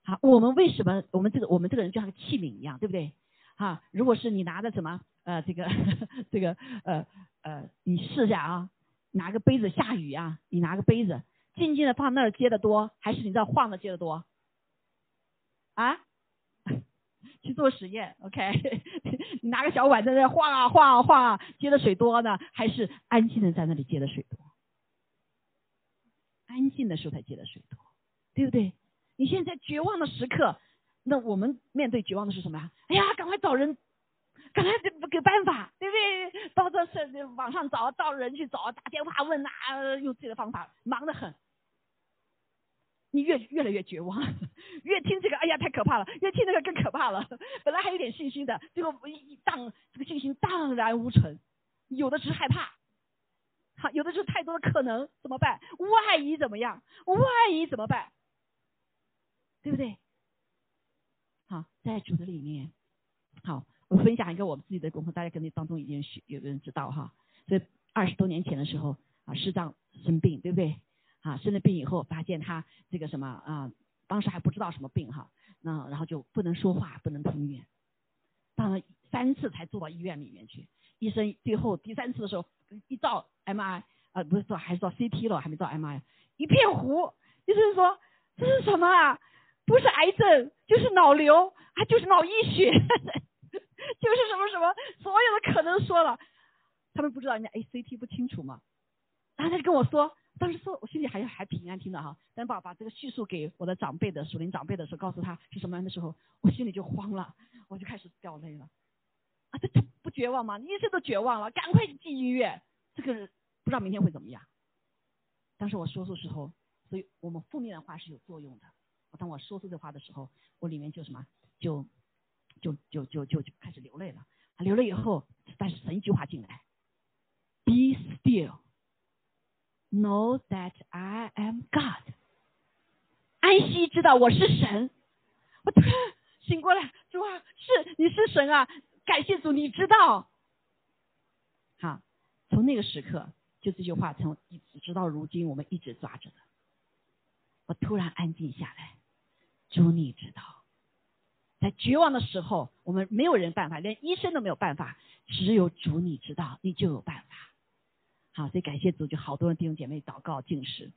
好，我们为什么我们这个我们这个人就像个器皿一样，对不对？啊，如果是你拿着什么呃这个 这个呃呃，你试一下啊，拿个杯子下雨啊，你拿个杯子静静的放那儿接的多，还是你这晃的接的多？啊？去做实验，OK？你拿个小碗在那晃啊晃啊晃啊，接的水多呢，还是安静的在那里接的水多？安静的时候才接的水多，对不对？你现在绝望的时刻，那我们面对绝望的是什么呀？哎呀，赶快找人，赶快给给办法，对不对？到这是网上找，到人去找，打电话问啊，用自己的方法，忙得很。你越越来越绝望，越听这个，哎呀，太可怕了；越听那个更可怕了。本来还有点信心的，结果一荡，这个信心荡然无存。有的只是害怕，好，有的是太多的可能，怎么办？万一怎么样？万一怎么办？对不对？好，在主的里面，好，我分享一个我们自己的功课，大家肯定当中已经有人知道哈。所以二十多年前的时候啊，师长生病，对不对？啊，生了病以后，发现他这个什么啊，当时还不知道什么病哈，那然后就不能说话，不能吞咽，到了三次才坐到医院里面去，医生最后第三次的时候一照 M I 啊，不是照还是照 C T 了，还没照 M I，一片糊，医生说这是什么啊？不是癌症，就是脑瘤，啊，就是脑溢血，就是什么什么，所有的可能说了，他们不知道人家 A C T 不清楚嘛，然后他就跟我说。当时说，我心里还还平安听的哈。等把把这个叙述给我的长辈的属灵长辈的时候，告诉他是什么样的时候，我心里就慌了，我就开始掉泪了。啊，这这不绝望吗？医生都绝望了，赶快进医院。这个不知道明天会怎么样。当时我说出时候，所以我们负面的话是有作用的。当我说出这话的时候，我里面就什么，就就就就就就开始流泪了。流了以后，但是神一句话进来，Be still。Know that I am God，安息知道我是神，我突然醒过来，主啊，是你是神啊，感谢主，你知道。好，从那个时刻，就这句话从一直直到如今，我们一直抓着的。我突然安静下来，主你知道，在绝望的时候，我们没有人办法，连医生都没有办法，只有主你知道，你就有办法。好，所以感谢主，就好多人弟兄姐妹祷告进食。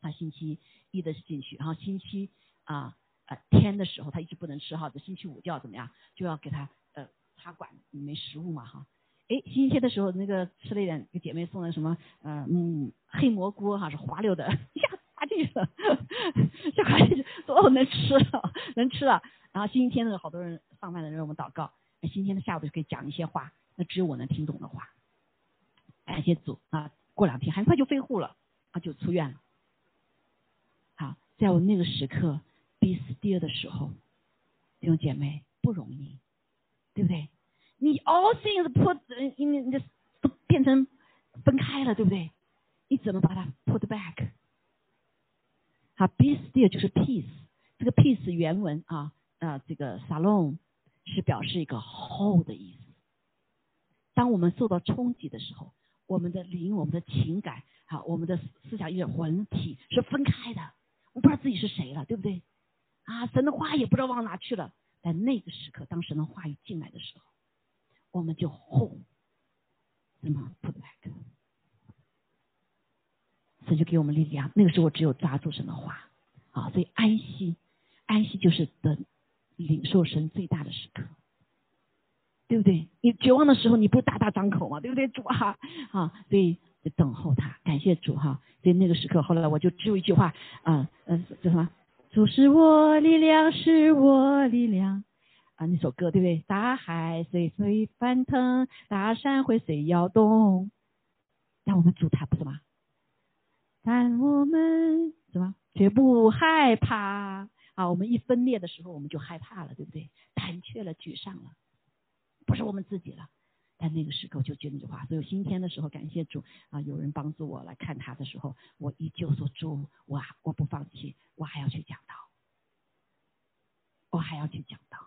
他星期一的是进去，然后星期啊呃天的时候他一直不能吃哈，这星期五就要怎么样，就要给他呃插管，没食物嘛哈。哎，星期天的时候那个吃了一点，给姐妹送的什么呃嗯黑蘑菇哈是滑溜的，一下滑进去了，就滑进去说哦能吃了能吃了。然后星期天的好多人上班的人我们祷告，那星期天的下午就可以讲一些话，那只有我能听懂的话。感谢主啊！过两天很快就恢复了，啊，就出院了。好，在我那个时刻，be still 的时候，弟兄姐妹不容易，对不对？你 all things put，因为你这都变成分开了，对不对？你怎么把它 put back？好，be still 就是 peace，这个 peace 原文啊，呃，这个 salon 是表示一个 hold 的意思。当我们受到冲击的时候。我们的灵，我们的情感，好，我们的思想意识魂体是分开的，我不知道自己是谁了，对不对？啊，神的话也不知道往哪去了。在那个时刻，当神的话语进来的时候，我们就轰，什么 put back，神就给我们力量。那个时候只有抓住神的话，啊，所以安息，安息就是等领受神最大的时刻。对不对？你绝望的时候，你不大大张口吗？对不对？主啊，啊，所以就等候他，感谢主哈。所以那个时刻，后来我就只有一句话，啊，嗯，叫什么？主是我力量，是我力量啊！那首歌对不对？大海随随翻腾，大山会随摇动，但我们主他不是吗？但我们什么？绝不害怕啊！我们一分裂的时候，我们就害怕了，对不对？胆怯了，沮丧了。不是我们自己了，但那个时候就觉得那句话。所以今天的时候，感谢主啊，有人帮助我来看他的时候，我依旧说主，我我不放弃，我还要去讲道，我还要去讲道。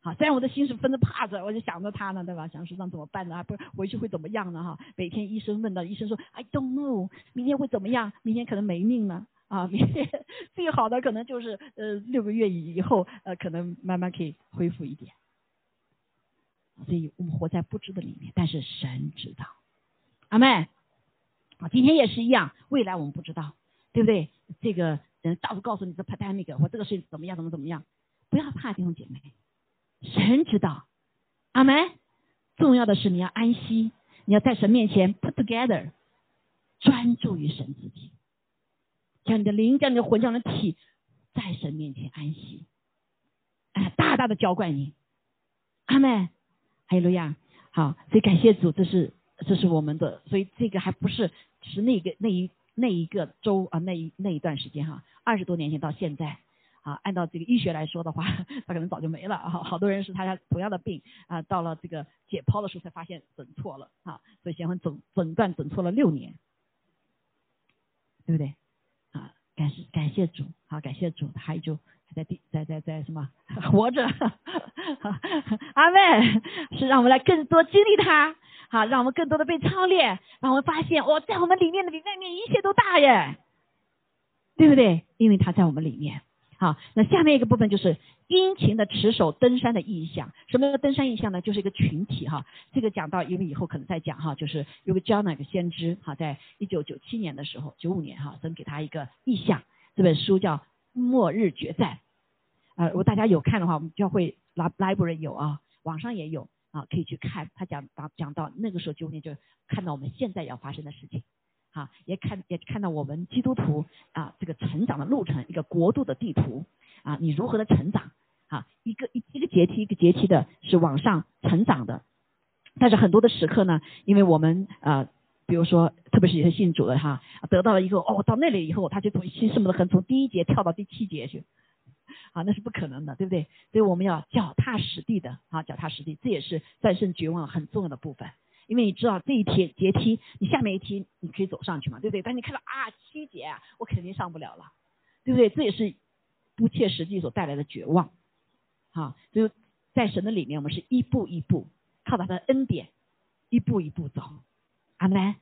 好，虽然我的心是分着怕着，我就想着他呢，对吧？想说让怎么办呢？不是回去会怎么样呢？哈，每天医生问到，医生说 I don't know，明天会怎么样？明天可能没命了啊！明天 最好的可能就是呃六个月以以后呃可能慢慢可以恢复一点。所以我们活在不知的里面，但是神知道，阿妹，啊，今天也是一样，未来我们不知道，对不对？这个人到处告诉你这 pandemic 或这个是怎么样，怎么怎么样，不要怕弟兄姐妹，神知道，阿门。重要的是你要安息，你要在神面前 put together，专注于神自己，将你的灵，将你的魂，将你的体，在神面前安息，哎，大大的浇灌你，阿妹。还有路亚，好，所以感谢主，这是这是我们的，所以这个还不是是那个那一那一个周啊，那一那一段时间哈，二十多年前到现在。啊，按照这个医学来说的话，他可能早就没了啊。好多人是他同样的病啊，到了这个解剖的时候才发现诊错了啊，所以先问诊诊断诊错了六年，对不对？啊，感谢感谢主，好感谢主，他就在地在在在什么活着，阿妹是让我们来更多经历他，好让我们更多的被操练，让我们发现哦，在我们里面的比外面一切都大耶，对不对？因为他在我们里面。好，那下面一个部分就是殷勤的持守登山的意象。什么叫登山意象呢？就是一个群体哈。这个讲到，因为以后可能再讲哈。就是有个 John 个先知哈，在一九九七年的时候，九五年哈，曾给他一个意象。这本书叫《末日决战》啊，如果大家有看的话，我们教会 library 有啊，网上也有啊，可以去看。他讲讲讲到那个时候九五年，就看到我们现在要发生的事情。啊，也看也看到我们基督徒啊这个成长的路程，一个国度的地图啊，你如何的成长啊，一个一一个阶梯一个阶梯的是往上成长的，但是很多的时刻呢，因为我们啊，比如说特别是有些信主的哈，得到了一个哦，到那里以后他就从心什么的很从第一节跳到第七节去，啊，那是不可能的，对不对？所以我们要脚踏实地的啊，脚踏实地，这也是战胜绝望很重要的部分。因为你知道这一阶阶梯，你下面一梯你可以走上去嘛，对不对？但你看到啊七节啊，我肯定上不了了，对不对？这也是不切实际所带来的绝望，好，就在神的里面，我们是一步一步靠他的恩典，一步一步走，阿门。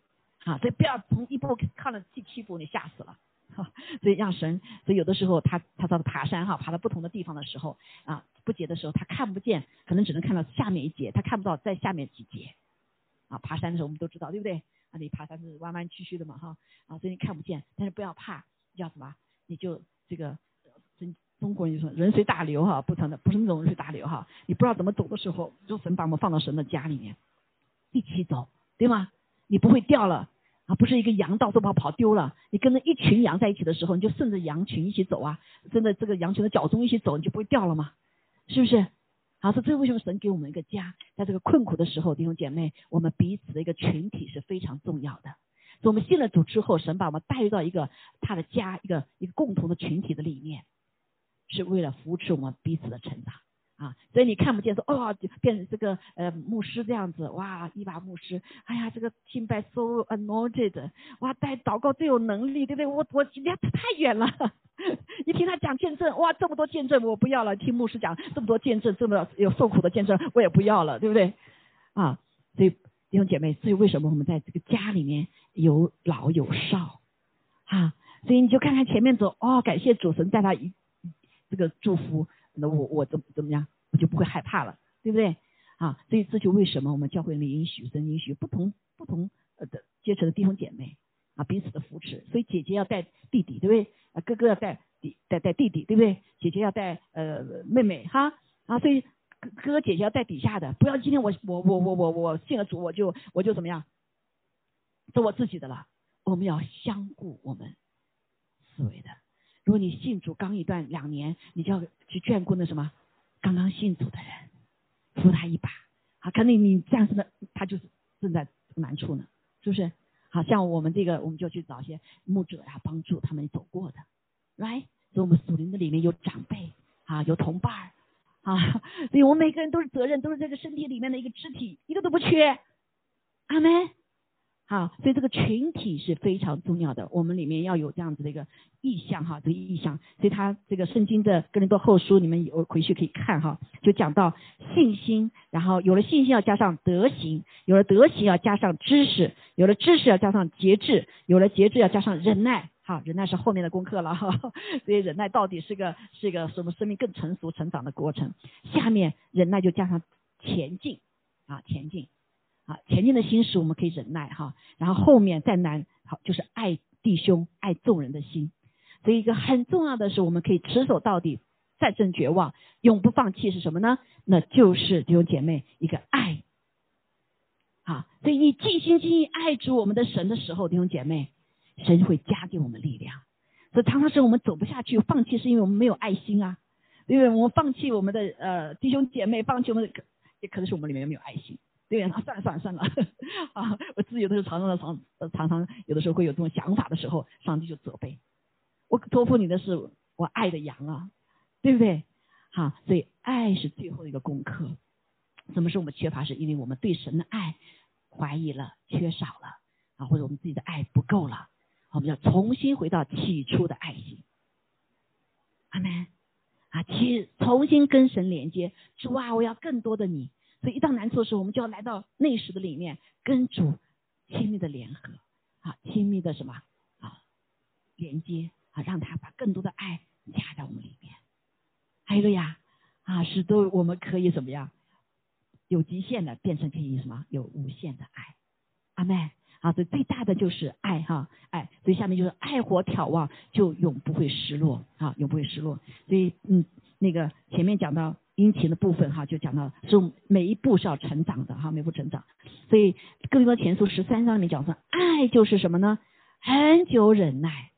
啊，所以不要从一步看到第七步你吓死了，哈。所以让神，所以有的时候他他到爬山哈，爬到不同的地方的时候啊，不节的时候他看不见，可能只能看到下面一节，他看不到在下面几节。啊，爬山的时候我们都知道，对不对？啊，你爬山是弯弯曲曲的嘛，哈，啊，所以你看不见，但是不要怕，叫什么？你就这个，中中国人就说人随大流哈，不成的，不是那种人随大流哈。你不知道怎么走的时候，就神把我们放到神的家里面，一起走，对吗？你不会掉了啊，不是一个羊到处跑跑丢了，你跟着一群羊在一起的时候，你就顺着羊群一起走啊，顺着这个羊群的脚踪一起走，你就不会掉了吗？是不是？好，说这为什么神给我们一个家，在这个困苦的时候，弟兄姐妹，我们彼此的一个群体是非常重要的。所以我们信了主之后，神把我们带入到一个他的家，一个一个共同的群体的里面，是为了扶持我们彼此的成长啊。所以你看不见说哦，就变成这个呃牧师这样子，哇，一把牧师，哎呀，这个敬拜 so anointed，哇，带祷告最有能力，对不对？我我离他太远了。一听他讲见证，哇，这么多见证我不要了。听牧师讲这么多见证，这么有受苦的见证我也不要了，对不对？啊，所以弟兄姐妹，所以为什么我们在这个家里面有老有少啊？所以你就看看前面走，哦，感谢主神带他一这个祝福，那我我怎怎么样，我就不会害怕了，对不对？啊，所以这就为什么我们教会里允许神允许不同不同呃的阶层的弟兄姐妹。啊，彼此的扶持，所以姐姐要带弟弟，对不对？啊，哥哥要带弟带带弟弟，对不对？姐姐要带呃妹妹，哈啊，所以哥哥姐姐要带底下的，不要今天我我我我我我信了主，我就我就怎么样，做我自己的了。我们要相顾我们思维的。如果你信主刚一段两年，你就要去眷顾那什么刚刚信主的人，扶他一把。好，肯定你这样子的，他就是正在难处呢，是不是？好像我们这个，我们就去找一些牧者呀，帮助他们走过的，right？所以我们属灵的里面有长辈啊，有同伴儿啊，所以我们每个人都是责任，都是这个身体里面的一个肢体，一个都不缺。阿门。好，所以这个群体是非常重要的，我们里面要有这样子的一个意向哈，这个意向。所以他这个圣经的哥林多后书，你们有回去可以看哈，就讲到信心，然后有了信心要加上德行，有了德行要加上知识，有了知识要加上节制，有了节制要加上忍耐。好，忍耐是后面的功课了哈，所以忍耐到底是个是个什么生命更成熟成长的过程。下面忍耐就加上前进啊，前进。啊，前进的心使我们可以忍耐哈，然后后面再难，好就是爱弟兄、爱众人的心。所以一个很重要的是，我们可以持守到底，战胜绝望，永不放弃是什么呢？那就是弟兄姐妹一个爱。啊，所以你尽心尽意爱主我们的神的时候，弟兄姐妹，神会加给我们力量。所以常常是我们走不下去，放弃是因为我们没有爱心啊，因为我们放弃我们的呃弟兄姐妹，放弃我们的，也可能是我们里面没有爱心。对啊，算了算了算了，啊，我自己有的时候常常常常常有的时候会有这种想法的时候，上帝就责备我，托付你的是我爱的羊啊，对不对？好，所以爱是最后一个功课。什么是我们缺乏？是因为我们对神的爱怀疑了、缺少了啊，或者我们自己的爱不够了，我们要重新回到起初的爱心。阿门啊，去重新跟神连接。主啊，我要更多的你。所以一到难处的时候，我们就要来到内室的里面，跟主亲密的联合，啊，亲密的什么啊，连接啊，让他把更多的爱加在我们里面。还有呀，啊，使得我们可以怎么样，有极限的变成可以什么有无限的爱。阿妹，啊，所以最大的就是爱哈，爱。所以下面就是爱火眺望，就永不会失落啊，永不会失落。所以嗯，那个前面讲到。殷勤的部分哈，就讲到是每一步是要成长的哈，每步成长。所以更多前书十三章里面讲说，爱就是什么呢？很久忍耐，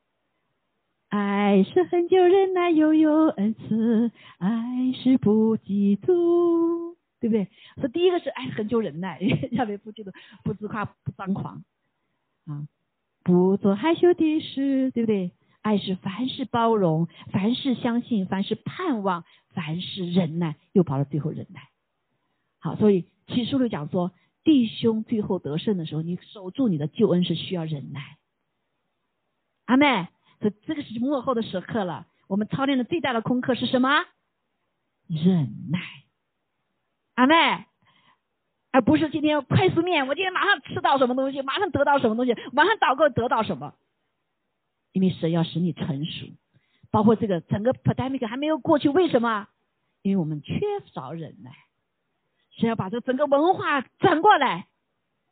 爱是很久忍耐，又有恩慈，爱是不嫉妒，对不对？说第一个是爱很久忍耐，下面不嫉妒，不自夸，不张狂啊，不做害羞的事，对不对？爱是凡事包容，凡事相信，凡事盼望。凡事忍耐，又跑到最后忍耐。好，所以启示录讲说，弟兄最后得胜的时候，你守住你的救恩是需要忍耐。阿妹，这这个是幕后的时刻了。我们操练的最大的功课是什么？忍耐。阿妹，而不是今天快速面，我今天马上吃到什么东西，马上得到什么东西，马上祷告得到什么。因为神要使你成熟。包括这个整个 pandemic 还没有过去，为什么？因为我们缺少忍耐，是要把这整个文化转过来。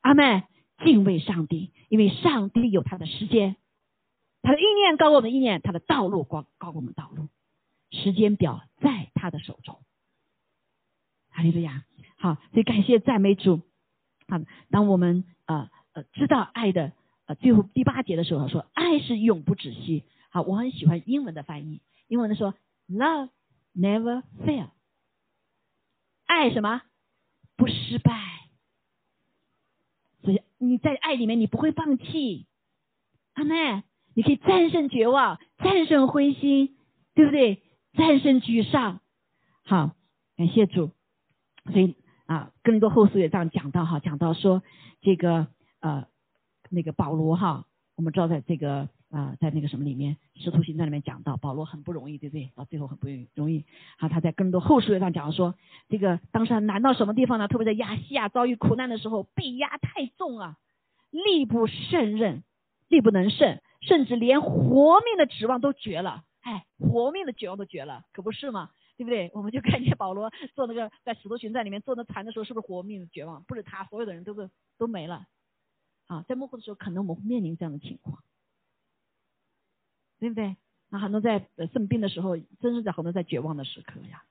阿妹敬畏上帝，因为上帝有他的时间，他的意念高过我们意念，他的道路高高过我们道路，时间表在他的手中。哈利路亚！好，所以感谢赞美主。好，当我们呃呃知道爱的啊最后第八节的时候，说爱是永不止息。好，我很喜欢英文的翻译。英文的说，Love never fail。爱什么？不失败。所以你在爱里面，你不会放弃。阿妹，你可以战胜绝望，战胜灰心，对不对？战胜沮丧。好，感谢主。所以啊，更多后书也这样讲到哈，讲到说这个呃那个保罗哈，我们知道在这个。啊，在那个什么里面，《使徒行传》里面讲到保罗很不容易，对不对？到最后很不容易，容易。好，他在更多后书上讲说，这个当时难到什么地方呢？特别在亚细亚遭遇苦难的时候，被压太重啊，力不胜任，力不能胜，甚至连活命的指望都绝了。哎，活命的绝望都绝了，可不是吗？对不对？我们就看见保罗做那个在《使徒行传》里面做那船的时候，是不是活命的绝望？不是他，所有的人都是都没了。啊，在幕后的时候，可能我们会面临这样的情况。对不对？那很多在生病的时候，真是在很多在绝望的时刻呀。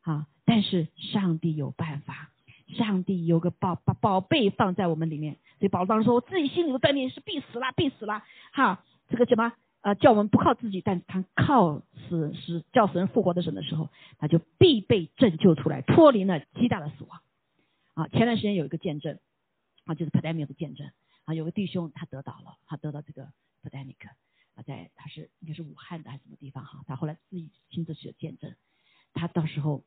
啊，但是上帝有办法，上帝有个宝把宝贝放在我们里面。所以宝藏说：“我自己心里的锻炼是必死啦，必死啦。”哈，这个什么呃，叫我们不靠自己，但他靠死死叫死人复活的神的时候，他就必被拯救出来，脱离了极大的死亡。啊，前段时间有一个见证，啊，就是 pandemic 的见证啊，有个弟兄他得到了，他得到这个 pandemic。啊在他是应该是武汉的还是什么地方哈？他后来自己亲自写见证，他到时候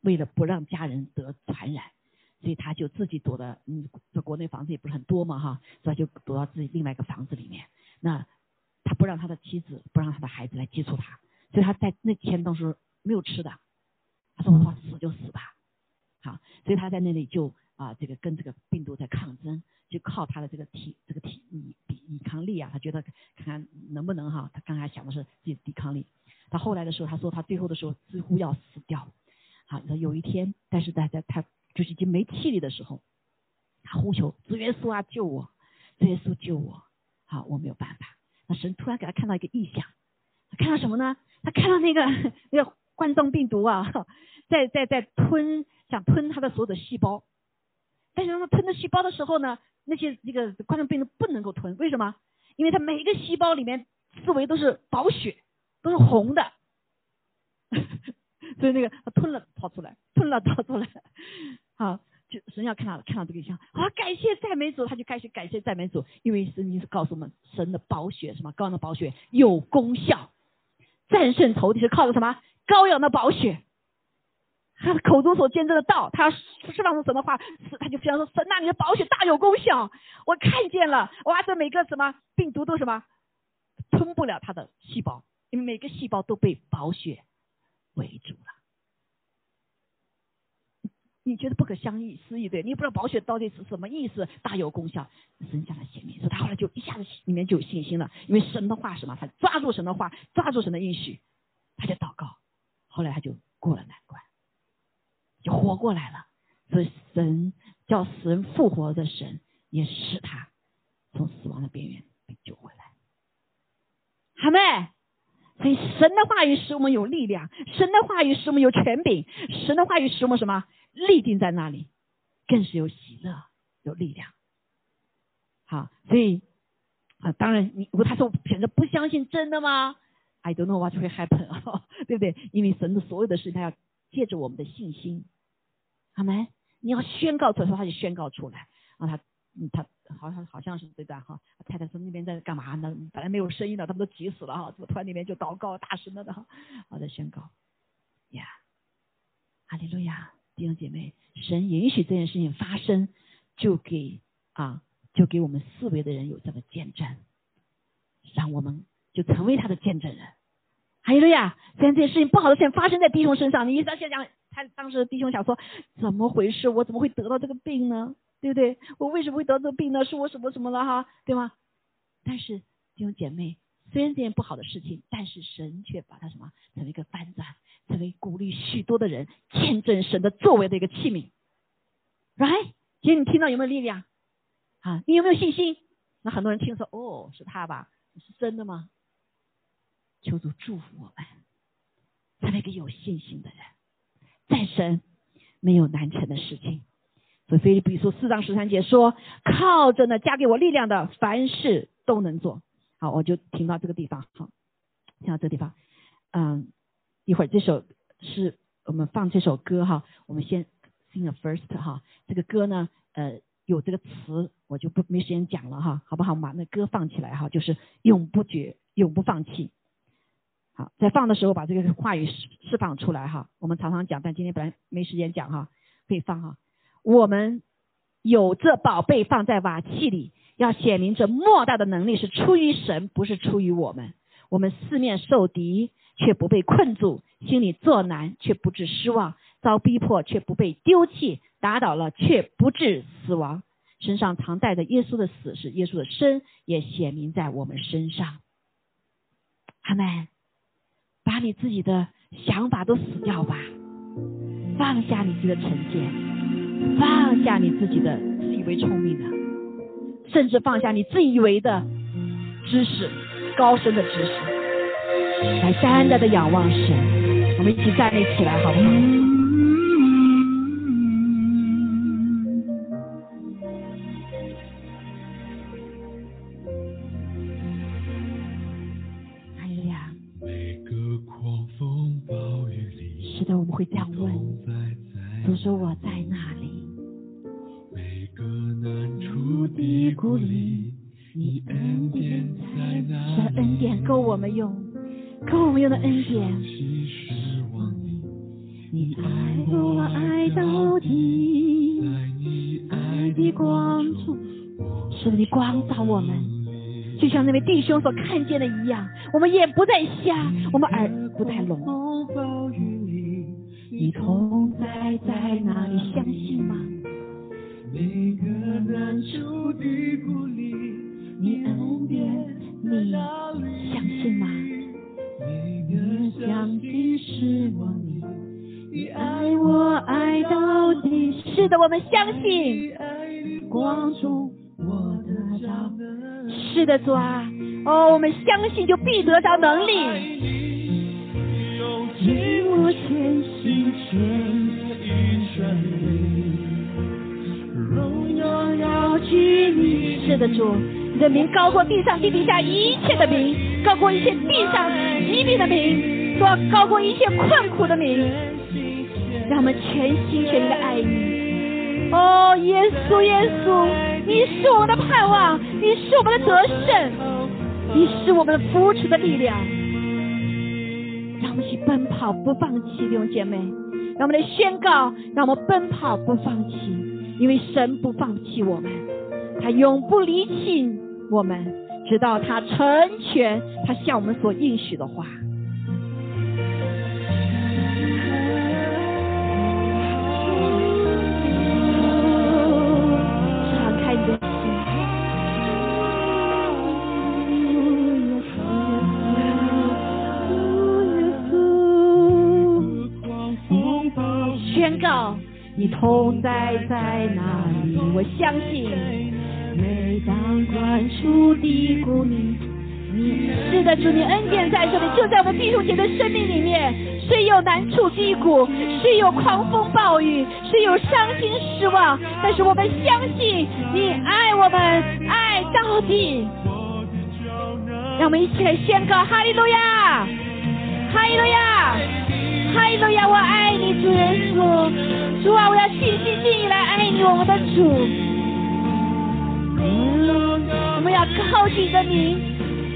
为了不让家人得传染，所以他就自己躲的，嗯，在国内房子也不是很多嘛哈，所以就躲到自己另外一个房子里面。那他不让他的妻子，不让他的孩子来接触他，所以他在那天当时没有吃的，他说我死就死吧，好，所以他在那里就啊这个跟这个病毒在抗争。就靠他的这个体这个体抵抵抗力啊，他觉得看看能不能哈，他刚才想的是自己抵抗力。他后来的时候，他说他最后的时候几乎要死掉。好，有一天，但是在在他就是已经没气力的时候，他呼求主耶稣啊救我，主耶稣救我。好，我没有办法。那神突然给他看到一个异象，他看到什么呢？他看到那个 那个冠状病毒啊，在在在吞，想吞他的所有的细胞。但是当他吞的细胞的时候呢，那些这个冠状病毒不能够吞，为什么？因为它每一个细胞里面四维都是宝血，都是红的，所以那个他吞了跑出来，吞了跑出来，好。就神要看到看到这个像啊，感谢赞美主，他就开始感谢赞美主，因为神经是告诉我们，神的宝血什么羔羊的宝血有功效，战胜仇敌是靠着什么羔羊的宝血，他口中所见证的道，他释放出什么话，他就非常说神那你的宝血大有功效，我看见了，哇，这每个什么病毒都什么吞不了他的细胞，因为每个细胞都被宝血围住了。你觉得不可相思议对？你不知道宝血到底是什么意思，大有功效。神下来显明，所以他后来就一下子里面就有信心了，因为神的话什么，他抓住神的话，抓住神的应许，他就祷告，后来他就过了难关，活过来了。所以神叫神复活的神，也使他从死亡的边缘被救回来。好没？所以神的话语使我们有力量，神的话语使我们有权柄，神的话语使我们什么？立定在那里，更是有喜乐，有力量。好，所以啊，当然，你如果他说选择不相信，真的吗？I don't know what will happen，对不对？因为神的所有的事情，他要借着我们的信心，好没？你要宣告出来，他就宣告出来。然后他，他好像好像是这段哈。太太说那边在干嘛呢？本来没有声音的，他们都急死了哈。怎么突然那边就祷告大声了的哈？我在宣告，呀，哈利路亚。弟兄姐妹，神允许这件事情发生，就给啊，就给我们四维的人有这个见证，让我们就成为他的见证人。哈利路亚，虽然这件事情不好的事情发生在弟兄身上，你想想，他当时弟兄想说，怎么回事？我怎么会得到这个病呢？对不对？我为什么会得这个病呢？是我什么什么了哈？对吗？但是弟兄姐妹，虽然这件不好的事情，但是神却把它什么成为一个翻转。成为鼓励许多的人见证神的作为的一个器皿，right？今天你听到有没有力量？啊，你有没有信心？那很多人听说，哦，是他吧？是真的吗？求主祝福我们，成为一个有信心的人，在神没有难成的事情。所以，菲利比书四章十三节说：“靠着呢加给我力量的，凡事都能做。”好，我就停到这个地方。好，听到这个地方，嗯。一会儿这首是我们放这首歌哈，我们先 sing a first 哈，这个歌呢呃有这个词我就不没时间讲了哈，好不好？把那歌放起来哈，就是永不绝，永不放弃。好，在放的时候把这个话语释释放出来哈。我们常常讲，但今天本来没时间讲哈，可以放哈。我们有这宝贝放在瓦器里，要显明这莫大的能力是出于神，不是出于我们。我们四面受敌。却不被困住，心里作难却不致失望，遭逼迫却不被丢弃，打倒了却不致死亡。身上常带着耶稣的死，是耶稣的生也显明在我们身上。阿门。把你自己的想法都死掉吧，放下你自己的成见，放下你自己的自以为聪明的，甚至放下你自以为的知识，高深的知识。来单单的仰望神，我们一起站立起来，好不好？就像那位弟兄所看见的一样，我们眼不再瞎，我们耳不再聋。你同在在哪里？相信吗？每个难处的鼓励，你恩典，你相信吗？相信是我你，你爱我爱到底。是的，我们相信。光中我得着是的，主啊，哦，我们相信就必得到能力。是的，主，你的名高过地上地底下一切的名，高过一切地上疾病的名，说高过一切困苦的名，让我们全心全意的爱你。哦，耶稣，耶稣，你是我们的盼望，你是我们的得胜，你是我们的扶持的力量。让我们去奔跑，不放弃，弟兄姐妹。让我们来宣告，让我们奔跑不放弃，因为神不放弃我们，他永不离弃我们，直到他成全他向我们所应许的话。你同在在哪里？我相信，每当关注低谷你，是的，主你恩典在这里，就在我们弟兄姐妹的生命里面。虽有难处低谷，虽有狂风暴雨，虽有伤心失望，但是我们相信你爱我们，爱到底。让我们一起来宣告哈利路亚，哈利路亚，哈利路亚！我爱你，主耶稣，主啊，我要尽心尽意来爱你，我们的主。我们要靠近着你，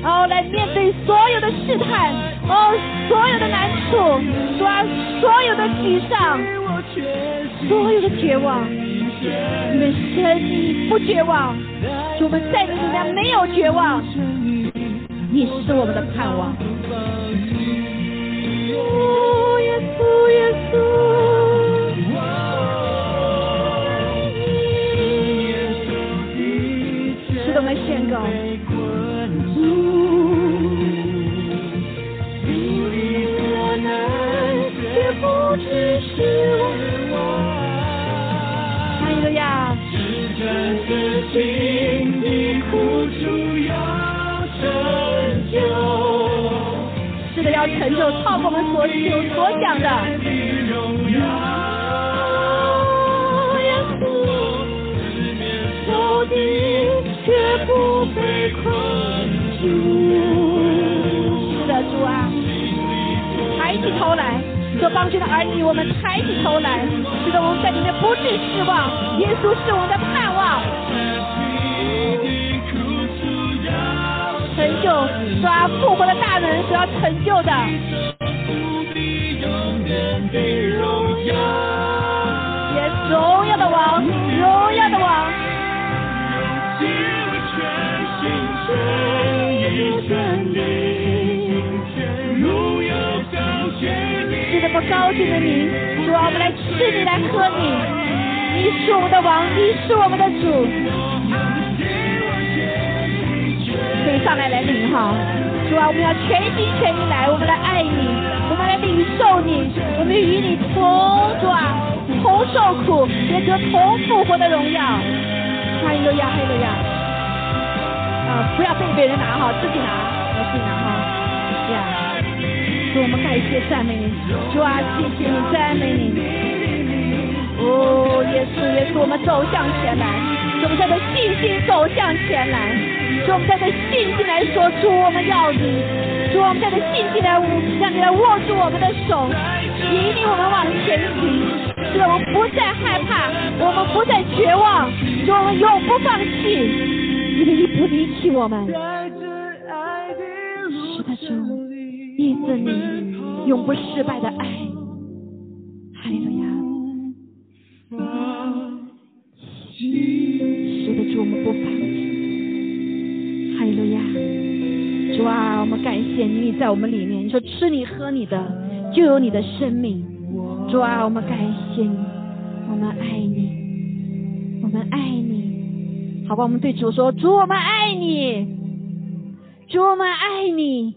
哦，来面对所有的试探，哦，所有的难处，主啊，所有的沮丧，所有的绝望。你们神，你不绝望，主我们在你里面没有绝望，你是我们的盼望。哦，耶稣，耶稣，要成就超过我们所求所想的。是的，主啊，抬起头来，做帮助的儿女，我们抬起头来，使得我们在里面不致失望。耶稣是我们的盼望。成就抓复活的大能所要成就的。也荣耀的王，荣耀的王。是的，不高兴的你，主啊，我们来吃你，来喝你。你是我们的王，你是我们的主。可以上来来领好，主啊，我们要全心全意来，我们来爱你，我们来领受你，我们与你同主啊，同受苦，也得同复活的荣耀。哈利路亚，哈利路亚。啊，不要被别人拿哈，自己拿，自己拿哈。呀，主，我们感谢赞美你，主啊，谢谢你，赞美你。哦，耶稣，耶稣，我们走向前来，我们带着信心走向前来。主，我们带着信心来说，主，我们要你。主，我们带着信心来，让你来握住我们的手，引领我们往前行。主，我们不再害怕，我们不再绝望，主，我们永不放弃，因为你不离弃我们。是的，主，因着你永不失败的爱。哈利路亚。是的，主，我们不放主啊，我们感谢你，在我们里面。你说吃你喝你的，就有你的生命。主啊，我们感谢你，我们爱你，我们爱你。好吧，我们对主说，主，我们爱你，主，我们爱你。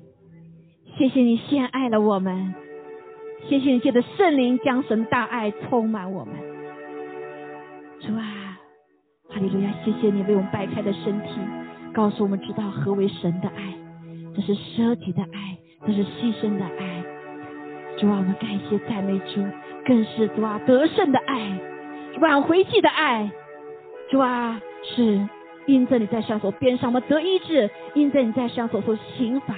谢谢你先爱了我们，谢谢你借着圣灵将神大爱充满我们。主啊，哈利路亚！谢谢你为我们掰开的身体，告诉我们知道何为神的爱，这是舍己的爱，这是牺牲的爱。主啊，我们感谢赞美主，更是主啊得胜的爱，挽回记的爱，主啊是因着你在上所边上，我们得医治；因着你在上所说刑罚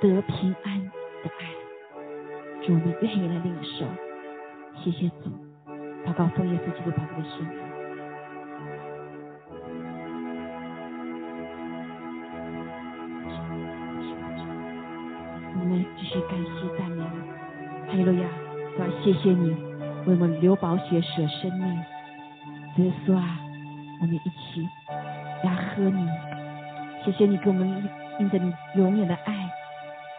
得平安的爱，主我们愿意来领受，谢谢主，祷告奉耶稣基督宝贵的圣名。我们继续感谢赞美你，哈利路亚！主啊，谢谢你为我们流宝血舍生命，耶稣啊，我们一起来喝你。谢谢你给我们印着你永远的爱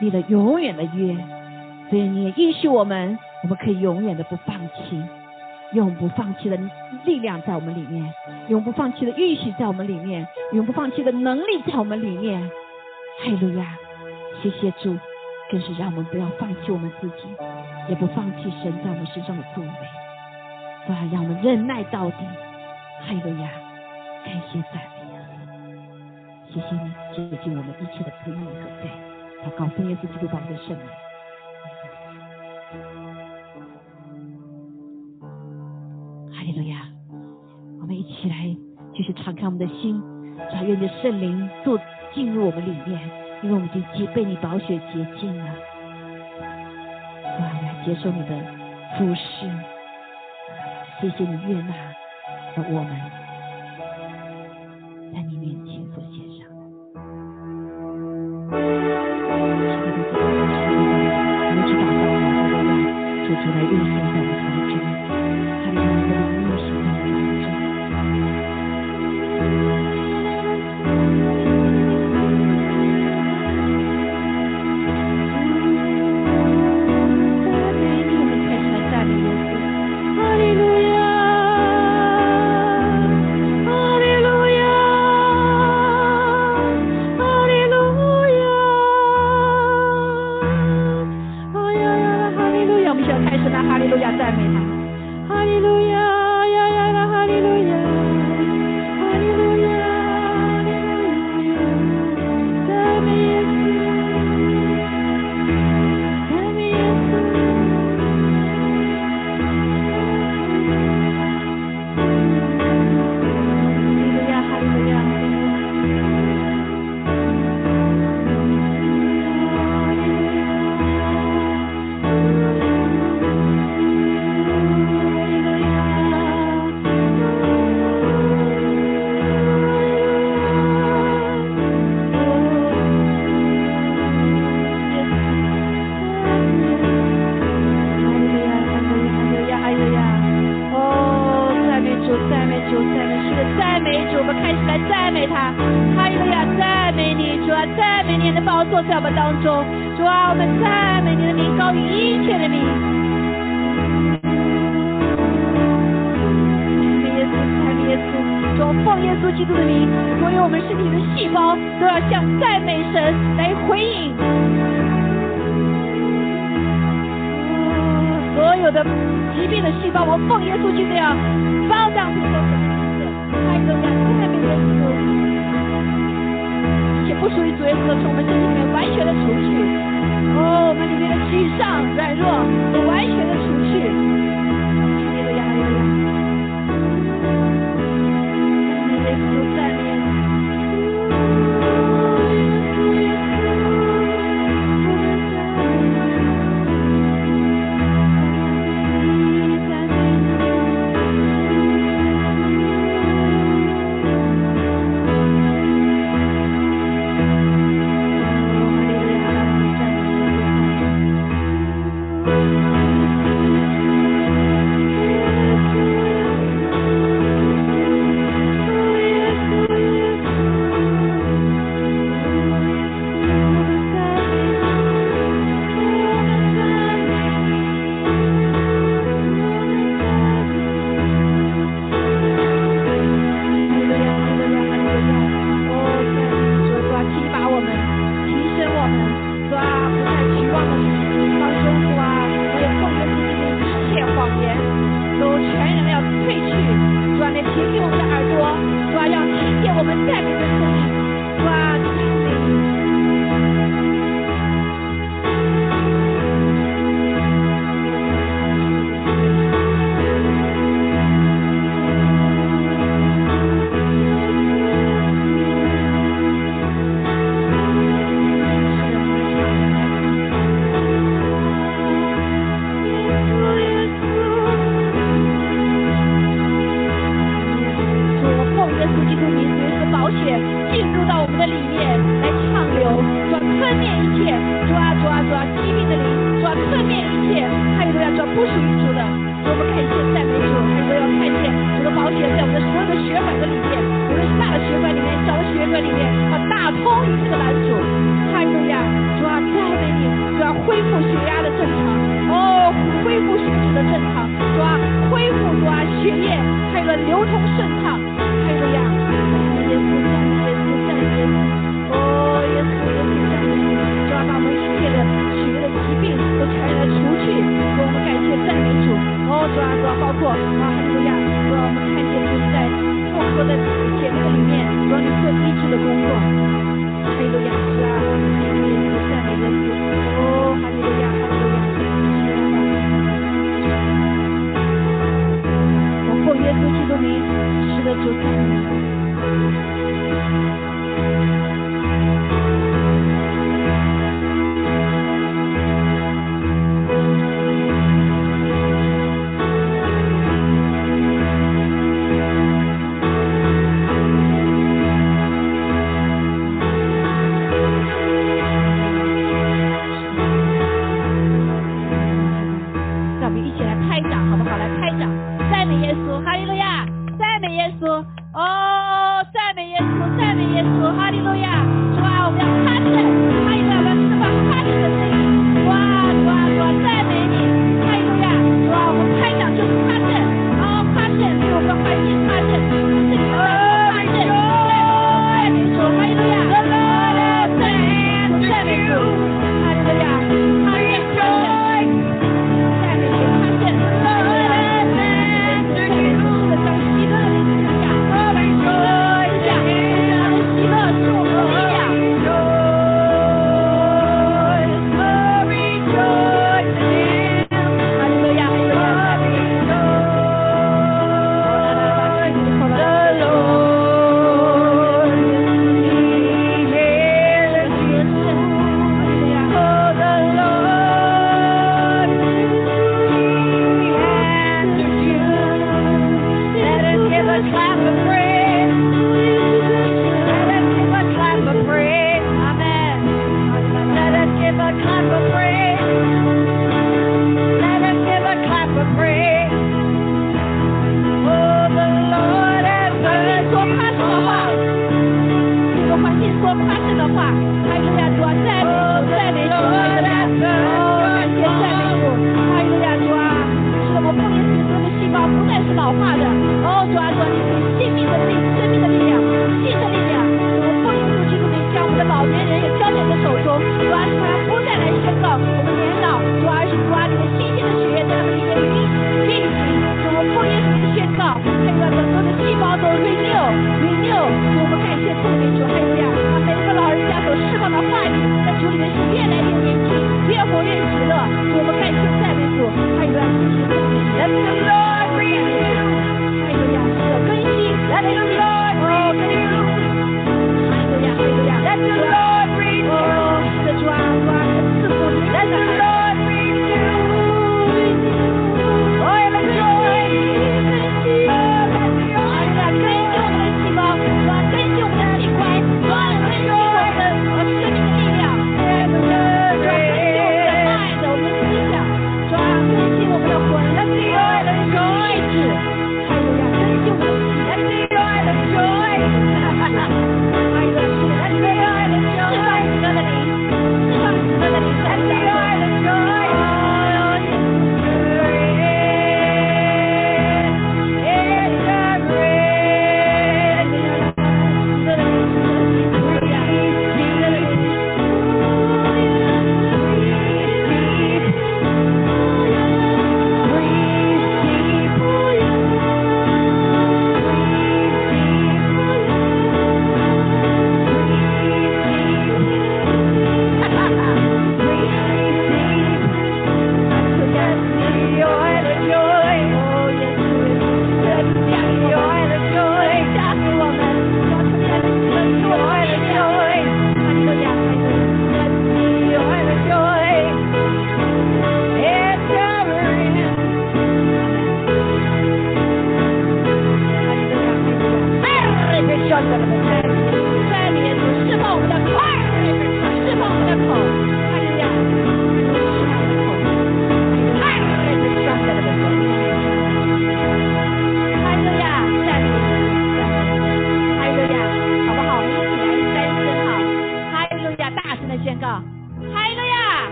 立了永远的约，所以你也应许我们，我们可以永远的不放弃，永不放弃的力量在我们里面，永不放弃的允许在我们里面，永不放弃的能力在我们里面。哈利路亚！谢谢主。更是让我们不要放弃我们自己，也不放弃神在我们身上的作为，都要让我们忍耐到底。哈利路亚，感谢赞美，谢谢你接近我们一切的不义和罪，祷告奉耶稣基督宝贵的圣名。哈利路亚，我们一起来继续敞开我们的心，让愿的圣灵做进入我们里面。因为我们已经洁被你宝血洁净了，我来接受你的服侍，谢谢你悦纳了我们在你面前所献上。的。我们知道，到我们的主主来运行在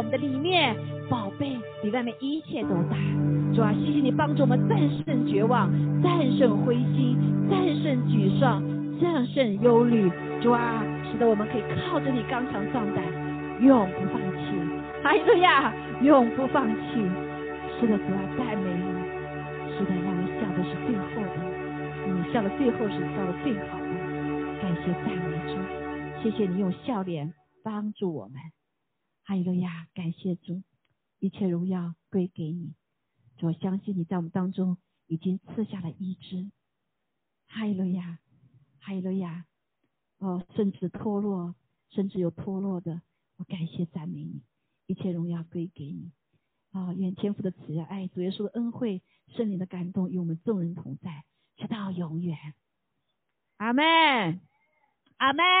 我们的里面，宝贝比外面一切都大。主啊，谢谢你帮助我们战胜绝望，战胜灰心，战胜沮丧，战胜忧虑。主啊，使得我们可以靠着你刚强壮胆，永不放弃。哈利路亚，永不放弃。是的，主啊，赞美你。是的，让我们笑的是最后的，你笑的最后是笑的最好的。感谢赞美主，谢谢你用笑脸帮助我们。哈利路亚，感谢主，一切荣耀归给你。主，我相信你在我们当中已经赐下了医治。哈利路亚，哈利路亚。哦，甚至脱落，甚至有脱落的，我感谢赞美你，一切荣耀归给你。啊，愿天父的慈爱、主耶稣的恩惠、圣灵的感动与我们众人同在，直到永远。阿门，阿门。